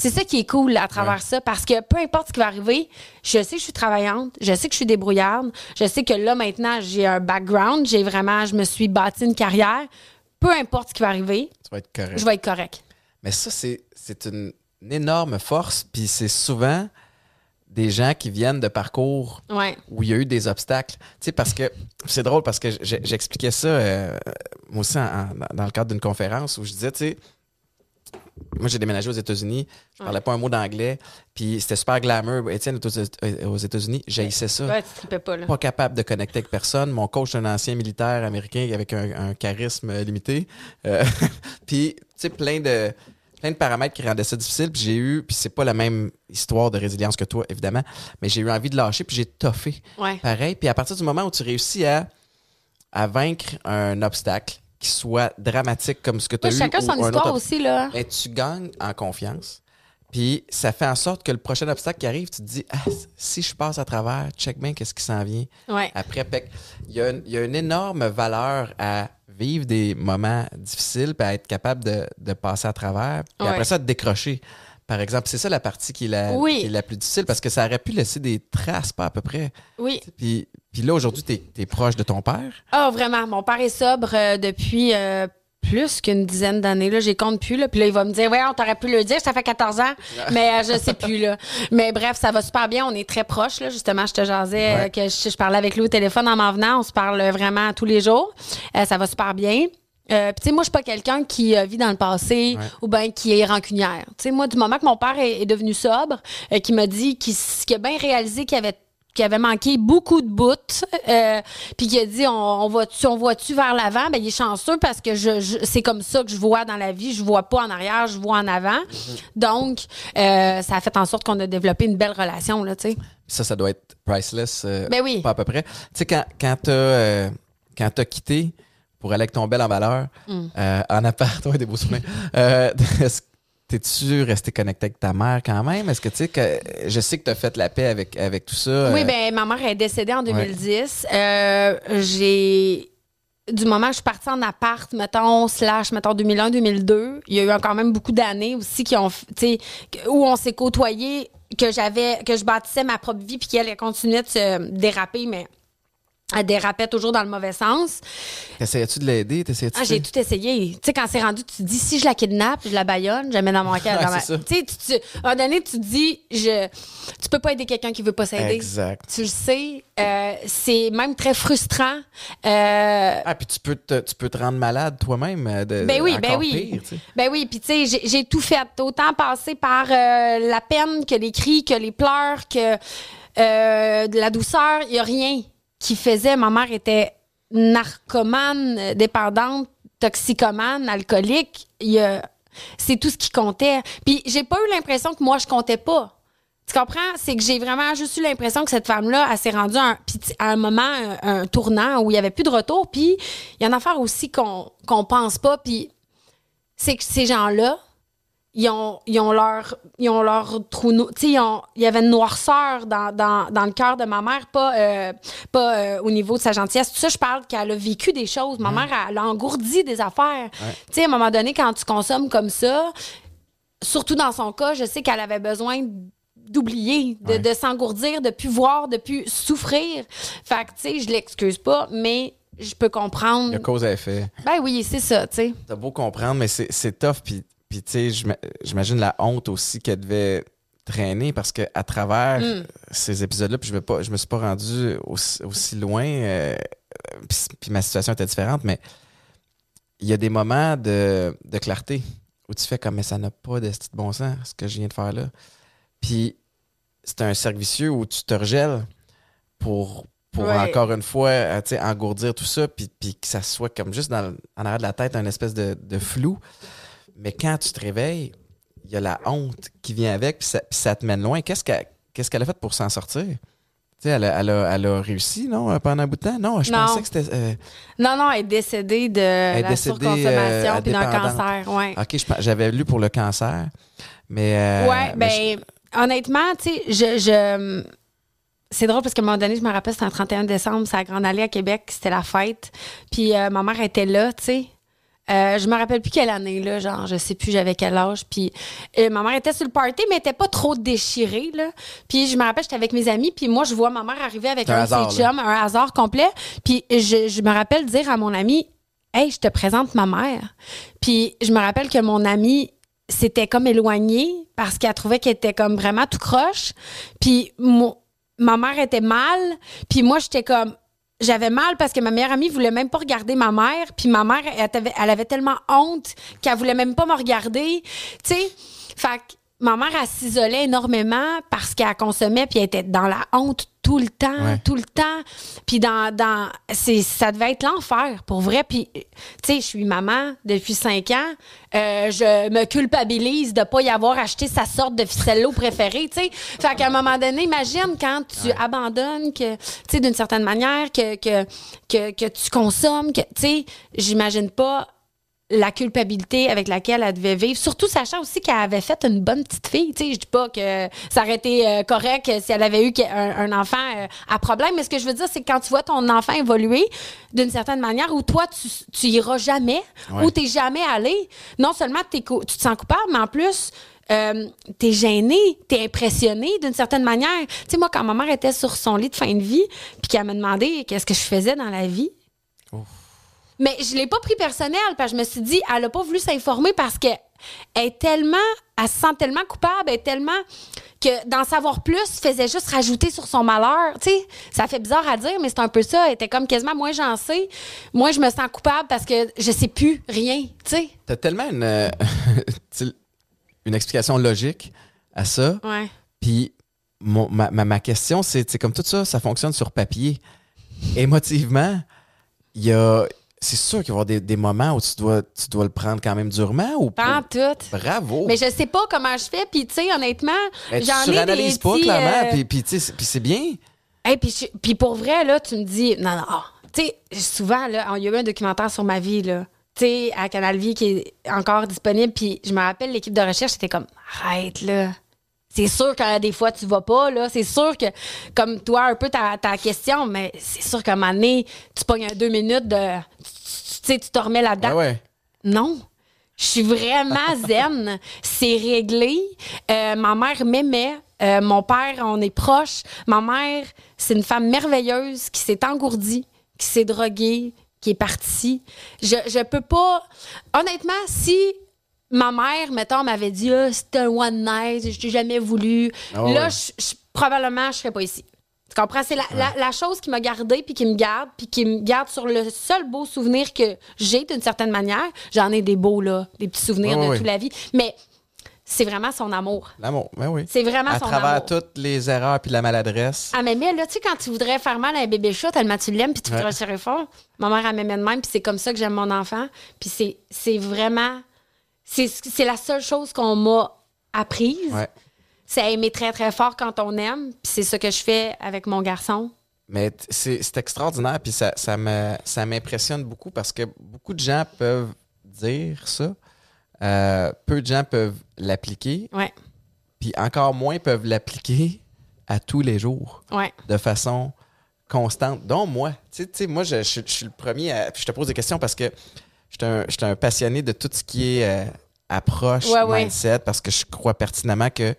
C'est ça qui est cool à travers Ouais. ça, parce que peu importe ce qui va arriver, je sais que je suis travaillante, je sais que je suis débrouillarde, je sais que là, maintenant, j'ai un background, j'ai vraiment, je me suis bâti une carrière. Peu importe ce qui va arriver, Tu vas être correct. je vais être correct. Mais ça, c'est, c'est une, une énorme force. Puis c'est souvent des gens qui viennent de parcours Ouais. où il y a eu des obstacles. Tu sais, parce que c'est drôle parce que j'expliquais ça, euh, moi aussi, en- en- dans le cadre d'une conférence où je disais, tu sais, moi, j'ai déménagé aux États-Unis, je parlais pas un mot d'anglais, puis c'était super glamour. Étienne aux, aux États-unis, j'haïssais ça. Ouais, tu pas, là. Pas capable de connecter avec personne. Mon coach est un ancien militaire américain avec un, un charisme euh, limité. Euh, puis, tu sais, plein de, plein de paramètres qui rendaient ça difficile. Puis j'ai eu, puis c'est pas la même histoire de résilience que toi, évidemment, mais j'ai eu envie de lâcher, puis j'ai toffé. Ouais. Pareil. Puis à partir du moment où tu réussis à, à vaincre un obstacle qui soit dramatique comme ce que tu as eu. chacun ou son histoire autre aussi, là. ben, tu gagnes en confiance. Puis ça fait en sorte que le prochain obstacle qui arrive, tu te dis, ah, si je passe à travers, check bien qu'est-ce qui s'en vient. Ouais. Après, il y, a une- il y a une énorme valeur à vivre des moments difficiles puis à être capable de, de passer à travers. Puis Ouais. après ça, de décrocher. Par exemple, c'est ça la partie qui est la, Oui. qui est la plus difficile parce que ça aurait pu laisser des traces, pas à peu près. Oui. Puis, puis là, aujourd'hui, tu es, proche de ton père? Ah, vraiment. Mon père est sobre euh, depuis euh, plus qu'une dizaine d'années. Là, j'ai compte plus. Là. Puis là, il va me dire, ouais, on t'aurait pu le dire, ça fait 14 ans. mais euh, je sais plus. Là. Mais bref, ça va super bien. On est très proches. Là. Justement, je te jasais euh, Ouais. que je, je parlais avec lui au téléphone en m'en venant. On se parle vraiment tous les jours. Ça va super bien. Euh, Puis, tu sais, moi, je suis pas quelqu'un qui euh, vit dans le passé Ouais. ou bien qui est rancunière. Tu sais, moi, du moment que mon père est, est devenu sobre, euh, qui m'a dit qu'il a bien réalisé qu'il avait qu'il avait manqué beaucoup de bouts, euh, puis qu'il a dit on, on va-tu on voit-tu vers l'avant, ben il est chanceux parce que je, je- c'est comme ça que je vois dans la vie, je vois pas en arrière, je vois en avant. Donc euh, ça a fait en sorte qu'on a développé une belle relation là, tu sais. Ça, ça doit être priceless. euh, Ben oui. Pas à peu près. Tu sais, quand, quand t'as quand t'as quitté pour aller avec ton bel en valeur, Mm. euh, en appart, ouais, des beaux souvenirs, euh, est-ce- t'es-tu resté connecté avec ta mère quand même? Est-ce que tu sais que je sais que t'as fait la paix avec, avec tout ça? Oui, euh, ben ma mère est décédée en 2010. Euh, j'ai du moment que je suis partie en appart, mettons, slash, mettons, 2001-2002, il y a eu quand même beaucoup d'années aussi qui ont, tu où on s'est côtoyés, que j'avais, que je bâtissais ma propre vie, puis qu'elle elle continuait de se déraper, mais elle dérapait toujours dans le mauvais sens. T'essayais-tu de l'aider? Ah, j'ai tout essayé. Tu sais, quand c'est rendu, tu te dis, si je la kidnappe, je la baillonne, je la mets dans mon cœur. Ouais, ma-. Tu sais, à un moment donné, tu te dis, je, tu peux pas aider quelqu'un qui veut pas s'aider. Exact. Tu le sais, euh, c'est même très frustrant. Euh, Ah, puis tu peux te, tu peux te rendre malade toi-même. euh, De, ben oui, ben oui. pire, ben oui, puis tu sais, j'ai- tout fait. Autant passé par euh, la peine que les cris, que les pleurs, que de la douceur. Il y a rien qui faisait. Ma mère était narcomane, euh, dépendante, toxicomane, alcoolique. A- C'est tout ce qui comptait. Puis j'ai pas eu l'impression que moi, je comptais pas. Tu comprends? C'est que j'ai vraiment juste eu l'impression que cette femme-là, elle s'est rendue à un, à moment, un, tournant où il y avait plus de retour. Puis il y a une affaire aussi qu'on qu'on pense pas. Puis c'est que ces gens-là, ils ont, ils ont leur ils ont leur trou no- tu sais il y avait une noirceur dans, dans, dans le cœur de ma mère pas euh, pas euh, au niveau de sa gentillesse. Tout ça je parle qu'elle a vécu des choses. Ma mère elle a engourdi des affaires. Tu sais à un moment donné quand tu consommes comme ça surtout dans son cas je sais qu'elle avait besoin d'oublier de, Ouais. de s'engourdir de plus voir de plus souffrir. Fait que tu sais je l'excuse pas mais je peux comprendre. Il y a cause à effet. ben oui c'est ça tu sais. T'as beau comprendre, mais c'est c'est tough. Puis, puis tu sais, j'ima- j'imagine la honte aussi qu'elle devait traîner parce que à travers Mm. ces épisodes-là, puis je pas, je me suis pas rendu aussi, aussi loin. euh, puis, puis ma situation était différente, mais il y a des moments de, de clarté où tu fais comme mais ça n'a pas de de bon sens ce que je viens de faire là. Puis c'est un cercle vicieux où tu te regèles pour pour Ouais. encore une fois euh, engourdir tout ça puis, puis que ça soit comme juste dans, en arrière de la tête un espèce de, de flou mais quand tu te réveilles il y a la honte qui vient avec puis ça, te mène loin qu'est-ce qu'elle a fait pour s'en sortir? Tu sais, elle, a, elle, a, elle a réussi, non, pendant un bout de temps? Non, je Non. pensais que c'était... euh, Non, non, elle est décédée de est la décédée, surconsommation euh, puis d'un cancer. Ouais, OK, j'avais lu pour le cancer, mais... euh, ouais mais ben, honnêtement, tu sais, je. je c'est drôle parce qu'à un moment donné, je me rappelle, c'était un 31 décembre, c'est à Grande Allée à Québec, c'était la fête. Puis euh, ma mère était là, tu sais. Euh, je me rappelle plus quelle année, là, genre, je sais plus j'avais quel âge. Puis euh, ma mère était sur le party, mais elle était pas trop déchirée, là. Puis je me rappelle, j'étais avec mes amis, puis moi, je vois ma mère arriver avec un hasard, là. chums, un hasard complet. Puis je, je me rappelle dire à mon ami, Hey, je te présente ma mère. Puis je me rappelle que mon ami s'était comme éloigné parce qu'elle trouvait qu'elle était comme vraiment tout croche. Puis mo- ma mère était mal. Puis moi, j'étais comme. J'avais mal parce que ma meilleure amie voulait même pas regarder ma mère. Puis ma mère, elle avait, elle avait tellement honte qu'elle voulait même pas me regarder. Tu sais? Fait ma mère, elle s'isolait énormément parce qu'elle consommait puis elle était dans la honte tout le temps, Ouais. tout le temps. Puis dans, dans c'est, ça devait être l'enfer, pour vrai. Puis, tu sais, je suis maman depuis cinq ans. Euh, je me culpabilise de pas y avoir acheté sa sorte de ficello préférée, tu sais. Fait qu'à un moment donné, imagine quand tu abandonnes, que, tu sais, d'une certaine manière, que, que, que, que tu consommes, que, tu sais, j'imagine pas la culpabilité avec laquelle elle devait vivre, surtout sachant aussi qu'elle avait fait une bonne petite fille. Tu sais, je dis pas que ça aurait été euh, correct si elle avait eu un, un enfant euh, à problème, mais ce que je veux dire, c'est que quand tu vois ton enfant évoluer d'une certaine manière où toi, tu, tu iras jamais, Ouais. où t'es jamais allé, non seulement tu te sens coupable, mais en plus, euh, t'es gêné, t'es impressionné d'une certaine manière. Tu sais, moi, quand ma mère était sur son lit de fin de vie, puis qu'elle me demandait qu'est-ce que je faisais dans la vie, mais je l'ai pas pris personnel parce que je me suis dit, elle a pas voulu s'informer parce que elle est tellement, elle se sent tellement coupable, elle est tellement que d'en savoir plus faisait juste rajouter sur son malheur. Tu sais, ça fait bizarre à dire, mais c'est un peu ça. Elle était comme quasiment, moi j'en sais, moi je me sens coupable parce que je sais plus rien. Tu sais, T'as tellement une, euh, une explication logique à ça. ouais. Puis mon- ma, ma, ma question, c'est comme tout ça, ça fonctionne sur papier. Émotivement, il y a. C'est sûr qu'il va y avoir des, des moments où tu dois, tu dois le prendre quand même durement ou Pas tout. Bravo! Mais je sais pas comment je fais, puis tu sais, honnêtement, tu j'en ai des suranalyses pas, petits, clairement. euh, Puis, puis, tu sais, c'est- bien. Hey, puis, je- puis pour vrai, là, tu me dis, non, non, ah. tu sais, souvent, là, il y a eu un documentaire sur ma vie, là. tu sais, à Canal Vie qui est encore disponible. Puis je me rappelle, l'équipe de recherche était comme, arrête là. C'est sûr que des fois, tu vas pas, là. C'est sûr que, comme toi, un peu ta, ta question, mais c'est sûr qu'à un moment donné, tu pognes un deux minutes de. Tu sais, tu te remets là-dedans. Ah ouais. Non. Je suis vraiment zen. C'est réglé. Euh, ma mère m'aimait. Euh, mon père, on est proches. Ma mère, c'est une femme merveilleuse qui s'est engourdie, qui s'est droguée, qui est partie. Je, je peux pas. Honnêtement, si ma mère, mettons, m'avait dit ah, c'était un one night, je t'ai jamais voulu, Ah ouais, là, je- je- probablement, je serais pas ici. Tu comprends? C'est la, la- la chose qui m'a gardée, puis qui me garde, puis qui me garde sur le seul beau souvenir que j'ai d'une certaine manière. J'en ai des beaux, là, des petits souvenirs Ouais, de toute la vie. Mais c'est vraiment son amour. L'amour, ben oui. C'est vraiment À son travers amour. toutes les erreurs puis la maladresse. Elle m'aimait, là, tu sais, quand tu voudrais faire mal à un bébé chat, tellement tu l'aimes, puis tu voudrais le serrer fort. Ma mère, elle m'aimait de même, puis c'est comme ça que j'aime mon enfant. Puis c'est, c'est vraiment. C'est, la seule chose qu'on m'a apprise. Ouais. C'est à aimer très, très fort quand on aime. Puis c'est ce que je fais avec mon garçon. Mais c'est extraordinaire, puis ça, ça me- ça m'impressionne beaucoup parce que beaucoup de gens peuvent dire ça. Euh, peu de gens peuvent l'appliquer, Ouais, puis encore moins peuvent l'appliquer à tous les jours ouais. de façon constante, dont moi. Tu sais- tu sais, moi, je, je- je suis le premier à. Puis je te pose des questions parce que je suis un, je suis un passionné de tout ce qui est euh, approche, Ouais, ouais. mindset, parce que je crois pertinemment que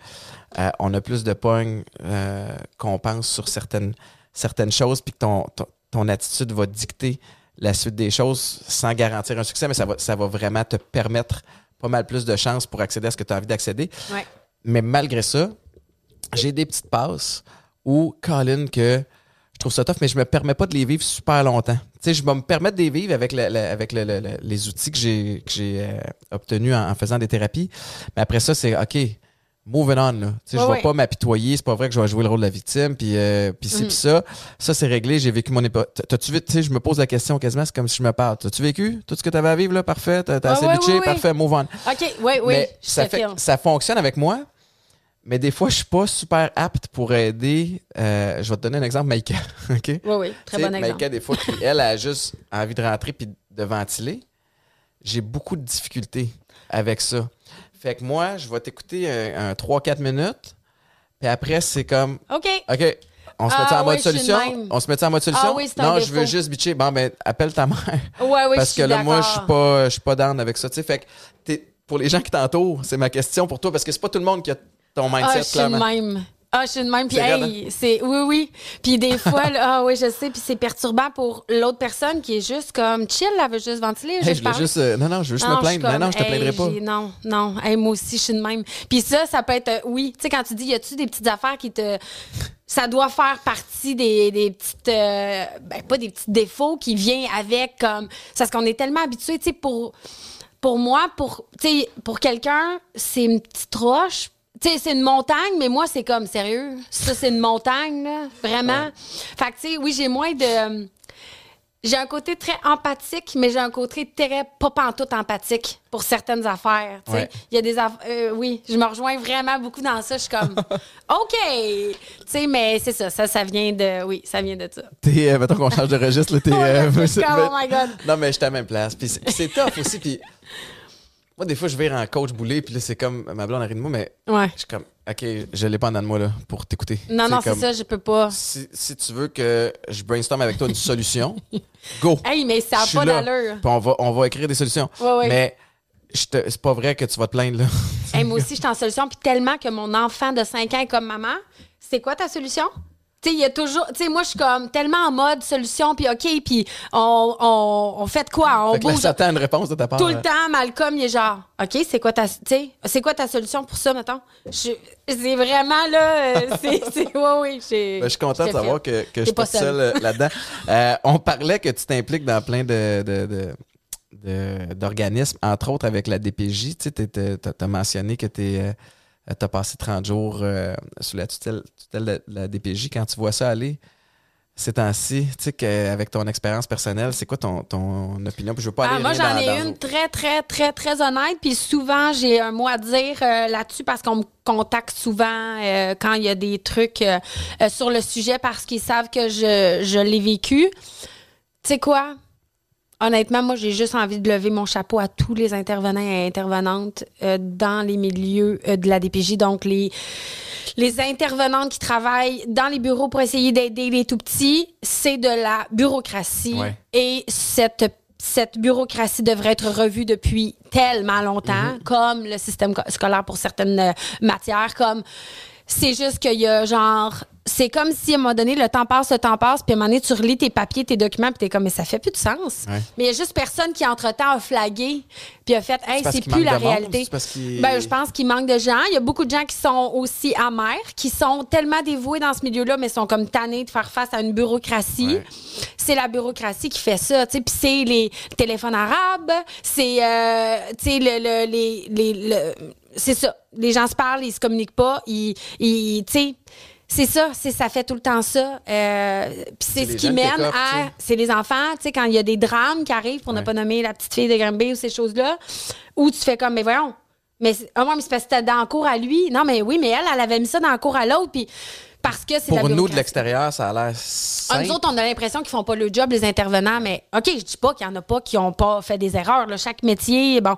euh, on a plus de pognes euh, qu'on pense sur certaines, certaines choses, puis que ton, ton, ton attitude va dicter la suite des choses sans garantir un succès, mais ça va, ça va vraiment te permettre pas mal plus de chances pour accéder à ce que tu as envie d'accéder. Ouais. Mais malgré ça, j'ai des petites passes où, Colin, que je trouve ça tough, mais je me permets pas de les vivre super longtemps. Tu sais, je vais me permettre de les vivre avec, le- le- avec le- le- le- les outils que j'ai, que j'ai euh, obtenus en, en faisant des thérapies. Mais après ça, c'est OK, moving on. Là. Tu sais, je Ouais, vais ouais. pas m'apitoyer. C'est pas vrai que je vais jouer le rôle de la victime. Puis, euh, puis c'est Mm. puis ça. Ça, c'est réglé. J'ai vécu mon époque. T'as-tu vu, tu sais, je me pose la question quasiment, c'est comme si je me parle. T'as-tu vécu tout ce que t'avais à vivre, là? Parfait? T'as, t'as Ouais, assez ouais, bitché? Parfait, move on. OK, oui, oui. Mais ça, fait, ça fonctionne avec moi, mais des fois, je suis pas super apte pour aider. euh, je vais te donner un exemple, Maïka. OK? Oui, oui. Très Tu sais, bon exemple. Maïka, des fois, qui, elle a juste envie de rentrer puis de ventiler. J'ai beaucoup de difficultés avec ça. Fait que moi, je vais t'écouter un, un 3-4 minutes, puis après, c'est comme, OK. OK, on se Ah met en oui, mode solution? On se met en mode solution? Ah oui, non, je veux juste bitcher. Bon, ben, appelle ta mère. Ouais, oui, Parce que là, moi, je suis pas, je suis pas down avec ça. Tu sais, fait que pour les gens qui t'entourent, c'est ma question pour toi, parce que c'est pas tout le monde qui a ton mindset, Ah, je suis de même. Ah, je suis de même. Puis, hey, c'est. Oui, oui. Puis, des fois, là, ah, oui, je sais. Puis, c'est perturbant pour l'autre personne qui est juste comme chill, elle veut juste ventiler. Hey, juste je juste, euh, non, non, je veux juste Non, me plaindre. Non, comme, non, je te hey, plaindrai pas. Non, non. Hey, moi aussi, je suis de même. Puis ça, ça peut être, euh, oui, tu sais, quand tu dis, y a-tu des petites affaires qui te. Ça doit faire partie des, des petites. euh, ben, pas des petits défauts qui viennent avec, comme. c'est Parce qu'on est tellement habitué, tu sais, pour. Pour moi, pour, tu sais, pour quelqu'un, c'est une petite roche. Tu sais, c'est une montagne, mais moi, c'est comme, sérieux, ça, c'est une montagne, là, vraiment? Fait que, tu sais, oui, j'ai moins de... J'ai un côté très empathique, mais j'ai un côté très pas pantoute empathique pour certaines affaires. tu sais. Ouais. Il y a des aff- euh, oui, je me rejoins vraiment beaucoup dans ça. Je suis comme OK. Tu sais, mais c'est ça, ça, ça vient de. Oui, ça vient de ça. T'es, euh, mettons qu'on change de registre, là, t'es. Ouais, euh, oh my God. Non, mais je suis à la même place. Puis c'est, c'est tough aussi. Puis moi, des fois, je vais en coach boulé, puis là, c'est comme ma blonde arrive de moi, mais Ouais. je suis comme, OK, je l'ai pas en dedans de moi, là, pour t'écouter. Non, non, c'est ça, je peux pas. Si, si tu veux que je brainstorm avec toi une solution, go. Hey, mais ça n'a pas d'allure. Puis on va, on va écrire des solutions. Ouais, ouais. Mais c'est pas vrai que tu vas te plaindre, là. Hey, moi aussi, je suis en solution. Puis tellement que mon enfant de 5 ans est comme maman, c'est quoi ta solution? Tu sais, il y a toujours. Tu sais, moi, je suis comme tellement en mode solution, puis OK, puis on, on, on fait de quoi? On Fait là, bouge une réponse de ta part. tout le euh, temps. Malcolm, il est genre, OK, c'est quoi ta. Sais, c'est quoi ta solution pour ça, mettons? Je- C'est vraiment là. euh, c'est. c'est- Ouais, oui, j'ai. Ben, je suis content de savoir que, que je suis pas seul euh, là-dedans. Euh, on parlait que tu t'impliques dans plein de, de- de- d'organismes, entre autres avec la DPJ. Tu as mentionné que tu as passé 30 jours euh, sous la tutelle, tutelle de la DPJ. Quand tu vois ça aller ces temps-ci, tu sais qu'avec ton expérience personnelle, c'est quoi ton, ton opinion? Puis je veux pas Ah, aller moi, j'en ai dans- une très, très, très, très honnête. Puis souvent, j'ai un mot à dire euh, là-dessus parce qu'on me contacte souvent euh, quand il y a des trucs euh, euh, sur le sujet parce qu'ils savent que je, je l'ai vécu. Tu sais quoi? Honnêtement, moi, j'ai juste envie de lever mon chapeau à tous les intervenants et intervenantes euh, dans les milieux euh, de la DPJ. Donc, les, les intervenantes qui travaillent dans les bureaux pour essayer d'aider les tout petits, c'est de la bureaucratie. Ouais. Et cette cette bureaucratie devrait être revue depuis tellement longtemps, comme le système co- scolaire pour certaines euh, matières, comme c'est juste qu'il y a genre c'est comme si à un moment donné le temps passe, le temps passe, puis à un moment donné tu relis tes papiers, tes documents, puis t'es comme mais ça fait plus de sens. Ouais. Mais il y a juste personne qui entre temps a flagué puis a fait hey c'est plus la monde, réalité. Ben je pense qu'il manque de gens. Il y a beaucoup de gens qui sont aussi amers, qui sont tellement dévoués dans ce milieu-là, mais sont comme tannés de faire face à une bureaucratie. Ouais. C'est la bureaucratie qui fait ça, tu sais. Puis c'est les téléphones arabes, c'est, euh, tu sais, le, le- les, les, le- c'est ça. Les gens se parlent, ils se communiquent pas, ils, ils tu sais. C'est ça, c'est ça fait tout le temps ça. Euh, puis c'est ce qui mène à, c'est les enfants, tu sais, quand il y a des drames qui arrivent, pour ne pas nommer la petite fille de Granby ou ces choses-là, où tu fais comme, mais voyons, mais c'est- ah ouais, mais c'est parce que c'était dans le cours à lui. Non, mais oui, mais elle, elle avait mis ça dans le cours à l'autre, puis parce que c'est la Pour nous, de l'extérieur, ça a l'air Ah, nous autres, on a l'impression qu'ils font pas le job, les intervenants, mais OK, je dis pas qu'il y en a pas qui ont pas fait des erreurs. là. Chaque métier, bon.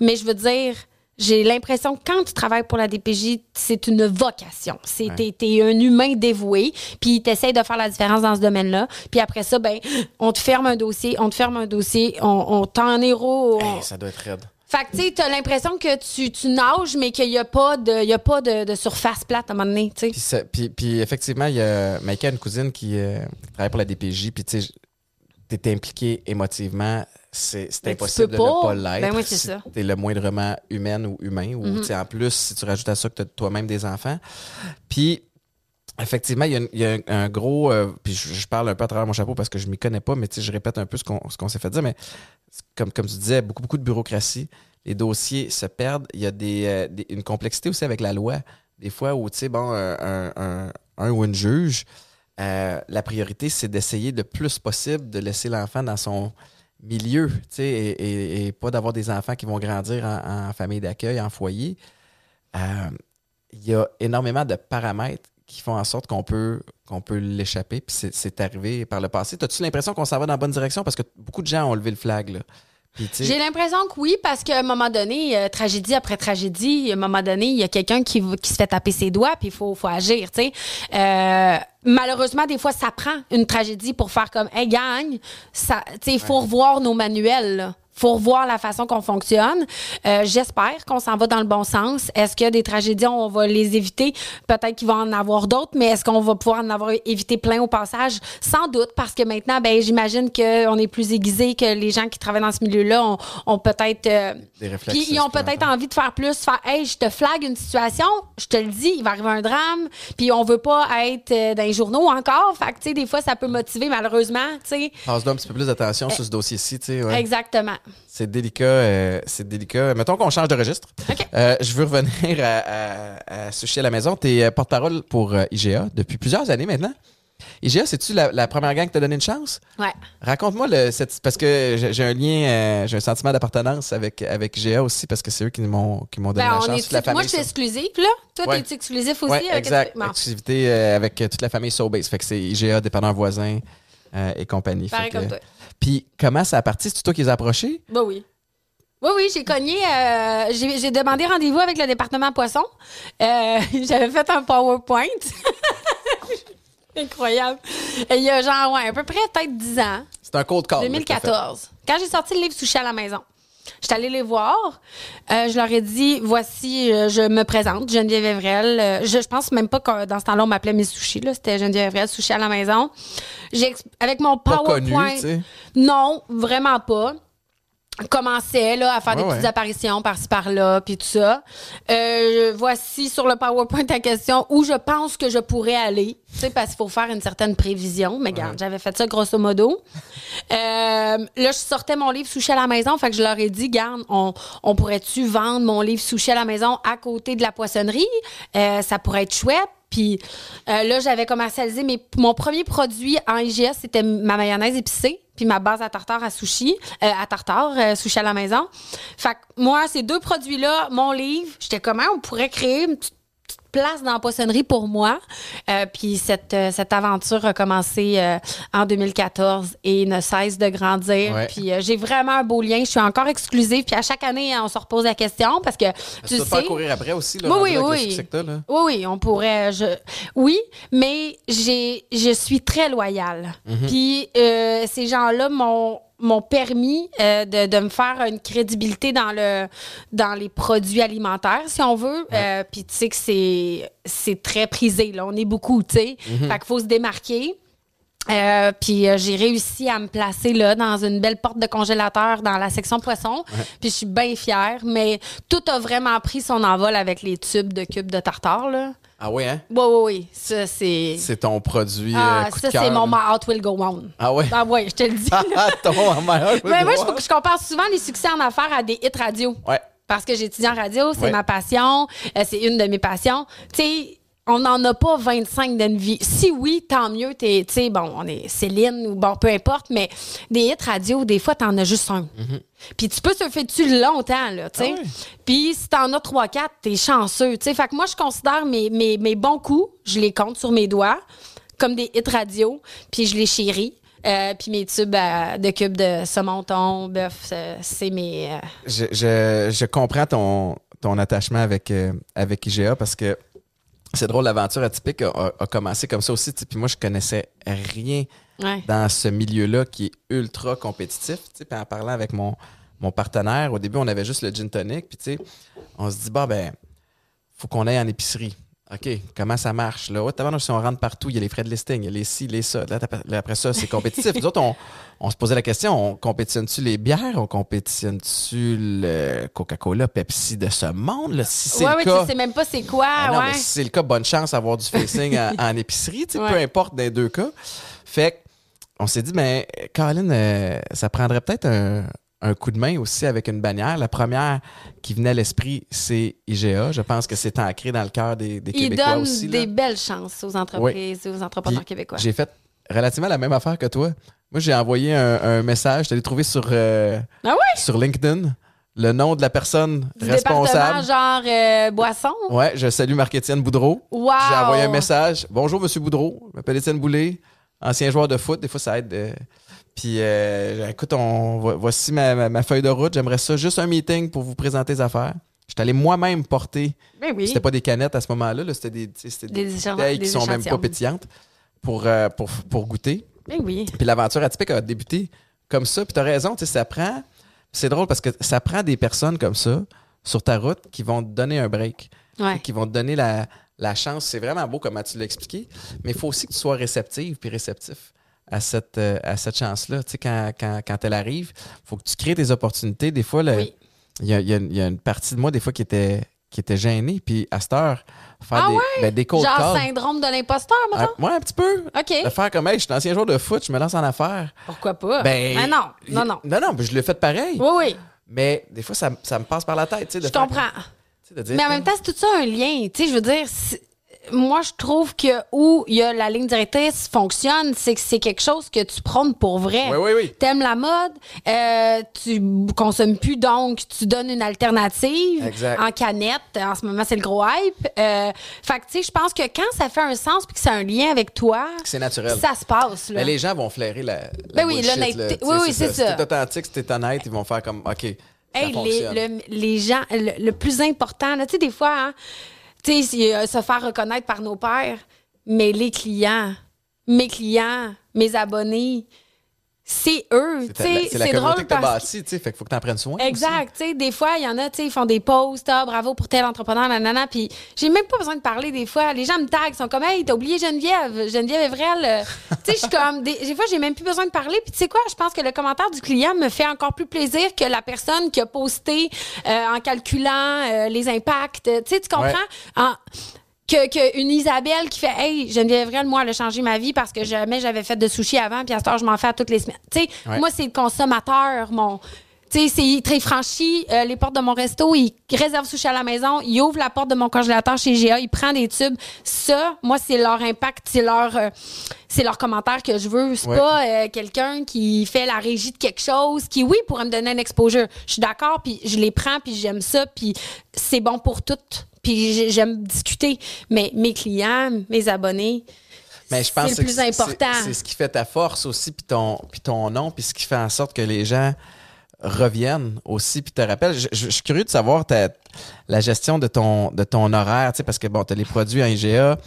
Mais je veux dire, j'ai l'impression que quand tu travailles pour la DPJ, c'est une vocation. C'est Ouais. t'es, un humain dévoué, puis t'essayes de faire la différence dans ce domaine-là. Puis après ça, ben, on te ferme un dossier, on te ferme un dossier, on, on t'en héros. on- Hey, ça doit être raide. Fait que, tu sais, t'as l'impression que tu, tu nages, mais qu'il y a pas de, y a pas de, de surface plate à un moment donné, tu sais. Puis, puis, effectivement, il y a Maïka, une cousine qui, euh, qui travaille pour la DPJ, puis tu sais, t'es impliqué émotivement, c'est tu impossible de ne pas. pas l'être. Ben oui, c'est si ça. T'es le moindrement humaine ou humain, ou tu sais, en plus, si tu rajoutes à ça que t'as toi-même des enfants. Puis, effectivement, il y a, un- il y a un, un gros. euh, puis je, je parle un peu à travers mon chapeau parce que je m'y connais pas, mais tu je répète un peu ce qu'on ce qu'on s'est fait dire. Mais comme, comme tu disais, beaucoup, beaucoup de bureaucratie. Les dossiers se perdent. Il y a des, euh, des- une complexité aussi avec la loi. Des fois où, tu sais, bon, un, un- un- un ou une juge, euh, la priorité, c'est d'essayer le plus possible de laisser l'enfant dans son milieu, tu sais, et, pas d'avoir des enfants qui vont grandir en, famille d'accueil, en foyer. Euh, Il y a énormément de paramètres qui font en sorte qu'on peut, qu'on peut l'échapper. Puis c'est- c'est arrivé par le passé. As-tu l'impression qu'on s'en va dans la bonne direction? Parce que beaucoup de gens ont levé le flag. Là. J'ai l'impression que oui, parce qu'à un moment donné, euh, tragédie après tragédie, à un moment donné, il y a quelqu'un qui, qui se fait taper ses doigts, puis il faut, faut agir, tu sais. Euh, malheureusement, des fois, ça prend une tragédie pour faire comme, hey, gang, ça, tu sais, il faut revoir nos manuels, là. Faut revoir la façon qu'on fonctionne. Euh, J'espère qu'on s'en va dans le bon sens. Est-ce que des tragédies, on va les éviter? Peut-être qu'il va en avoir d'autres, mais est-ce qu'on va pouvoir en avoir évité plein au passage? Sans doute, parce que maintenant, ben, j'imagine qu'on est plus aiguisé que les gens qui travaillent dans ce milieu-là ont, ont peut-être... euh, puis ils ont peut-être envie de faire plus, faire Hey, je te flague une situation, je te le dis, il va arriver un drame, puis on veut pas être euh, dans les journaux encore. Fait que, tu sais, des fois, ça peut motiver, malheureusement, tu sais. Passe un petit peu plus d'attention sur ce dossier-ci. tu sais, ouais. Exactement. C'est délicat. euh, c'est délicat. Mettons qu'on change de registre. Euh, je veux revenir à, à, à Sushi à la maison. Tu es porte-parole pour euh, IGA depuis plusieurs années maintenant. IGA, c'est-tu la, la première gang qui t'a donné une chance? Ouais. Raconte-moi le cette, parce que j'ai un lien, euh, j'ai un sentiment d'appartenance avec avec IGA aussi parce que c'est eux qui m'ont qui m'ont donné Ben, la on chance. est toute la moi, je suis exclusive, là. Toi, Ouais. t'es exclusif aussi Ouais, avec exact. Bon, euh, avec euh, toute la famille Sobase. Fait que c'est IGA, dépendant voisin euh, et compagnie. pareil Fait que- comme toi. Puis comment ça a parti? C'est toi qui les as approchés? Ben oui. Oui, oui, j'ai cogné. euh, j'ai demandé rendez-vous avec le département poisson. Euh, J'avais fait un PowerPoint. Incroyable. Et il y a genre, ouais, à peu près peut-être 10 ans. C'est un cold call. là, que t'as fait. 2014. Quand j'ai sorti le livre Sushi à la maison, j'étais allée les voir. Euh, je leur ai dit voici, euh, je me présente, Geneviève Evrel. Euh, je, je pense même pas que dans ce temps-là, on m'appelait Miss Sushi. là. C'était Geneviève Evrel, Sushi à la maison. Avec mon Pas PowerPoint. connu. Non, vraiment pas. Commençait là, à faire des Ouais, petites ouais. apparitions par-ci par-là, puis tout ça. Euh, voici sur le PowerPoint ta question où je pense que je pourrais aller. Tu sais, parce qu'il faut faire une certaine prévision. Mais regarde, j'avais fait ça grosso modo. Euh, là, je sortais mon livre Sushi à la maison. Fait que je leur ai dit, garde, on, on pourrait-tu vendre mon livre Sushi à la maison à côté de la poissonnerie? Euh, ça pourrait être chouette. Puis euh, là, j'avais commercialisé mes, mon premier produit en IGA, c'était ma mayonnaise épicée, puis ma base à tartare à sushi, euh, à tartare, euh, sushi à la maison. Fait que moi, ces deux produits-là, mon livre, j'étais comment on pourrait créer une petite place dans la poissonnerie pour moi. Euh, puis cette, euh, cette aventure a commencé euh, en 2014 et ne cesse de grandir. Ouais. Puis j'ai vraiment un beau lien. Je suis encore exclusive. Puis à chaque année, on se repose la question parce que Tu sais. courir après aussi, là, Oui, oui, oui. là? Oui, oui, on pourrait. Je... Oui, mais j'ai, je suis très loyale. Mhm. Puis ces gens-là m'ont m'ont permis euh, de, de me faire une crédibilité dans le dans les produits alimentaires si on veut. Euh, puis tu sais que c'est c'est très prisé là. On est beaucoup tu sais. Mhm. fait qu'il faut se démarquer. Euh, puis euh, j'ai réussi à me placer là dans une belle porte de congélateur dans la section poisson. Puis je suis bien fière, mais tout a vraiment pris son envol avec les tubes de cubes de tartare là. Ah oui, hein? Oui, oui, oui. Ça, c'est. C'est ton produit Ah, euh, coup ça, c'est mon. My Heart Will Go On. Ah ouais? Ah, ouais, je te le dis. Ah, ton meilleur Mais moi, je, je compare souvent les succès en affaires à des hits radio. Ouais. Parce que j'étudie en radio, c'est Ouais. ma passion, euh, c'est une de mes passions. Tu sais, on n'en a pas 25 dans une vie. Si oui, tant mieux. t'es- Tu sais, bon, on est Céline ou bon, peu importe, mais des hits radio, des fois, t'en as juste un. Puis tu peux surfer dessus longtemps, là, tu sais. Mm-hmm. Ah. Puis si t'en as 3-4, t'es chanceux, tu sais. Fait que moi, je considère mes, mes, mes bons coups, je les compte sur mes doigts, comme des hits radio, puis je les chéris. Euh, puis mes tubes euh, de cubes de saumon, thon, bœuf, euh, c'est mes... euh, Je, je, je comprends ton, ton attachement avec, avec IGA parce que c'est drôle, l'aventure atypique a, commencé comme ça aussi. Puis moi, je connaissais rien ouais. dans ce milieu-là qui est ultra compétitif. Puis en parlant avec mon, mon partenaire, au début, on avait juste le gin tonic. Puis tu sais, on se dit, bah ben, faut qu'on aille en épicerie. OK, comment ça marche? Là, ouais, si on rentre partout, il y a les frais de listing, il y a les ci, les ça. Là, après ça, c'est compétitif. Nous autres, on, on se posait la question, on compétitionne-tu les bières? On compétitionne-tu le Coca-Cola, Pepsi de ce monde? Là? Si c'est ouais, le ouais, cas... tu sais même pas c'est quoi, Ah non, ouais. mais si c'est le cas, bonne chance d'avoir du facing en, en épicerie, tu sais, peu importe dans les deux cas. Fait que, on s'est dit, mais Colin, euh, ça prendrait peut-être un, un coup de main aussi avec une bannière. La première qui venait à l'esprit, c'est IGA. Je pense que c'est ancré dans le cœur des, des Il Québécois donne aussi. des belles chances aux entreprises et aux entrepreneurs Puis, québécois. J'ai fait relativement la même affaire que toi. Moi, j'ai envoyé un, un message, je t'allais trouver sur, euh, Ah sur LinkedIn le nom de la personne Du responsable. genre euh, boisson? Ouais, je salue Marc-Étienne Boudreau. Wow! J'ai envoyé un message. Bonjour, Monsieur Boudreau. Je m'appelle Étienne Boulay, ancien joueur de foot. Des fois, ça aide. euh, Puis, euh, écoute, on, voici ma, ma- ma feuille de route. J'aimerais ça, juste un meeting pour vous présenter les affaires. Je suis allé moi-même porter. Ben oui. C'était pas des canettes à ce moment-là. là, C'était des, des, Des bouteilles des qui sont même pas pétillantes pour, euh, pour, pour goûter. Ben oui. Puis l'aventure atypique a débuté comme ça. Puis t'as raison, tu sais, ça prend. C'est drôle parce que ça prend des personnes comme ça sur ta route qui vont te donner un break, Ouais. qui vont te donner la, la chance. C'est vraiment beau comment tu l'as expliqué, mais il faut aussi que tu sois réceptive puis réceptif à cette, euh, à cette chance-là. Tu sais, quand, quand, quand elle arrive, il faut que tu crées des opportunités. Des fois, Oui. il y, a, y a- y a une partie de moi, des fois, qui était, qui était gênée. Puis à cette heure, faire Ah des, ouais? ben, des Genre calls. syndrome de l'imposteur, Ah, mettons? ouais, un petit peu. OK. De faire comme, hey, je suis ancien joueur de foot, je me lance en affaires. Pourquoi pas? Ben, Ah non, non, non. Non, non, mais je l'ai fait pareil. Oui, oui. Mais des fois, ça, ça me passe par la tête. tu sais, de Je faire comprends. tu sais, de dire Mais en même temps, c'est tout ça un lien. Tu sais, je veux dire, moi, je trouve que où il y a la ligne directrice fonctionne, c'est que c'est quelque chose que tu prônes pour vrai. Oui, oui, oui. T'aimes la mode, euh, tu consommes plus, donc tu donnes une alternative Exact. en canette. En ce moment, c'est le gros hype. Euh, fait que, tu sais, je pense que quand ça fait un sens puis que c'est un lien avec toi, C'est naturel. ça se passe. Là. Mais les gens vont flairer la. la Ben oui, l'honnêteté. Oui, oui, c'est ça. Si t'es authentique, si t'es honnête, ils vont faire comme, OK, ça Hey, les, le- les gens, le, le plus important, tu sais, des fois, hein, tu sais, euh, se faire reconnaître par nos pairs, mais les clients, mes clients, mes abonnés, c'est eux. C'est la- la drôle que t'as tu fait qu'il faut que t'en prennes soin. Exact. Tu sais, des fois, il y en a, tu sais, ils font des posts, ah, bravo pour tel entrepreneur, nanana. Puis j'ai même pas besoin de parler des fois. Les gens me taguent, ils sont comme, hey, t'as oublié Geneviève, Geneviève Evrel. Euh, tu sais, je suis comme, des, des fois, j'ai même plus besoin de parler. Puis tu sais quoi, je pense que le commentaire du client me fait encore plus plaisir que la personne qui a posté euh, en calculant euh, les impacts. Tu sais, tu comprends? Ouais. En- que, que une Isabelle qui fait Hey, Geneviève Evrel, moi, elle a changé ma vie parce que jamais j'avais fait de sushi avant, puis à ce temps, je m'en fais à toutes les semaines. Tu sais, Ouais. moi, c'est le consommateur, mon. Tu sais, c'est très franchi euh, les portes de mon resto, il réserve sushi à la maison, il ouvre la porte de mon congélateur chez GA, il prend des tubes. Ça, moi, c'est leur impact, c'est leur, euh, c'est leur commentaire que je veux. C'est Ouais. pas euh, quelqu'un qui fait la régie de quelque chose, qui, oui, pourrait me donner un exposure. Je suis d'accord, puis je les prends, puis j'aime ça, puis c'est bon pour tout, Puis j'ai- j'aime discuter. Mais mes clients, mes abonnés, Mais je pense c'est que le plus c'est- important. C'est ce qui fait ta force aussi, puis ton, puis ton nom, puis ce qui fait en sorte que les gens reviennent aussi, puis te rappellent. Je, je- je suis curieux de savoir ta- la gestion de ton, de ton horaire, tu sais, parce que bon, tu as les produits en IGA,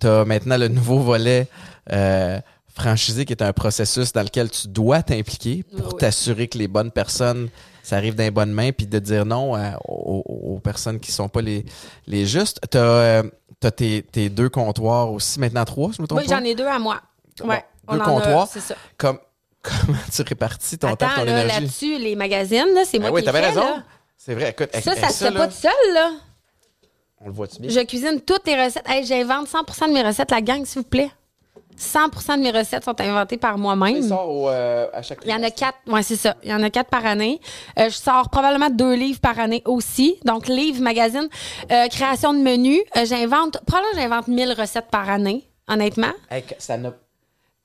tu as maintenant le nouveau volet euh, franchisé qui est un processus dans lequel tu dois t'impliquer pour Oui. t'assurer que les bonnes personnes, ça arrive les bonnes mains, puis de dire non à- aux, aux personnes qui sont pas les, les justes. Tu as, tes, tes deux comptoirs aussi, maintenant trois, je me trompe oui, j'en ai deux à moi. Ouais, deux comptoirs. c'est ça. Comme, comment tu répartis ton temps, Attends, ton là, énergie? là-dessus, les magazines, là, c'est Ben moi oui, qui fais, raison. C'est vrai, écoute, Ça, ça hey, se fait là, pas tout seul, là. On le voit-tu bien? Je cuisine toutes les recettes. Hey, J'invente 100 de mes recettes, la gang, s'il vous plaît. 100% de mes recettes sont inventées par moi-même. sort au, euh, à chaque Il y en a quatre. Oui, c'est ça. Il y en a quatre par année. Euh, je sors probablement deux livres par année aussi. Donc, livre, magazine, euh, création de menus. Euh, j'invente, probablement, j'invente 1000 recettes par année, honnêtement. Hey, ça n'a...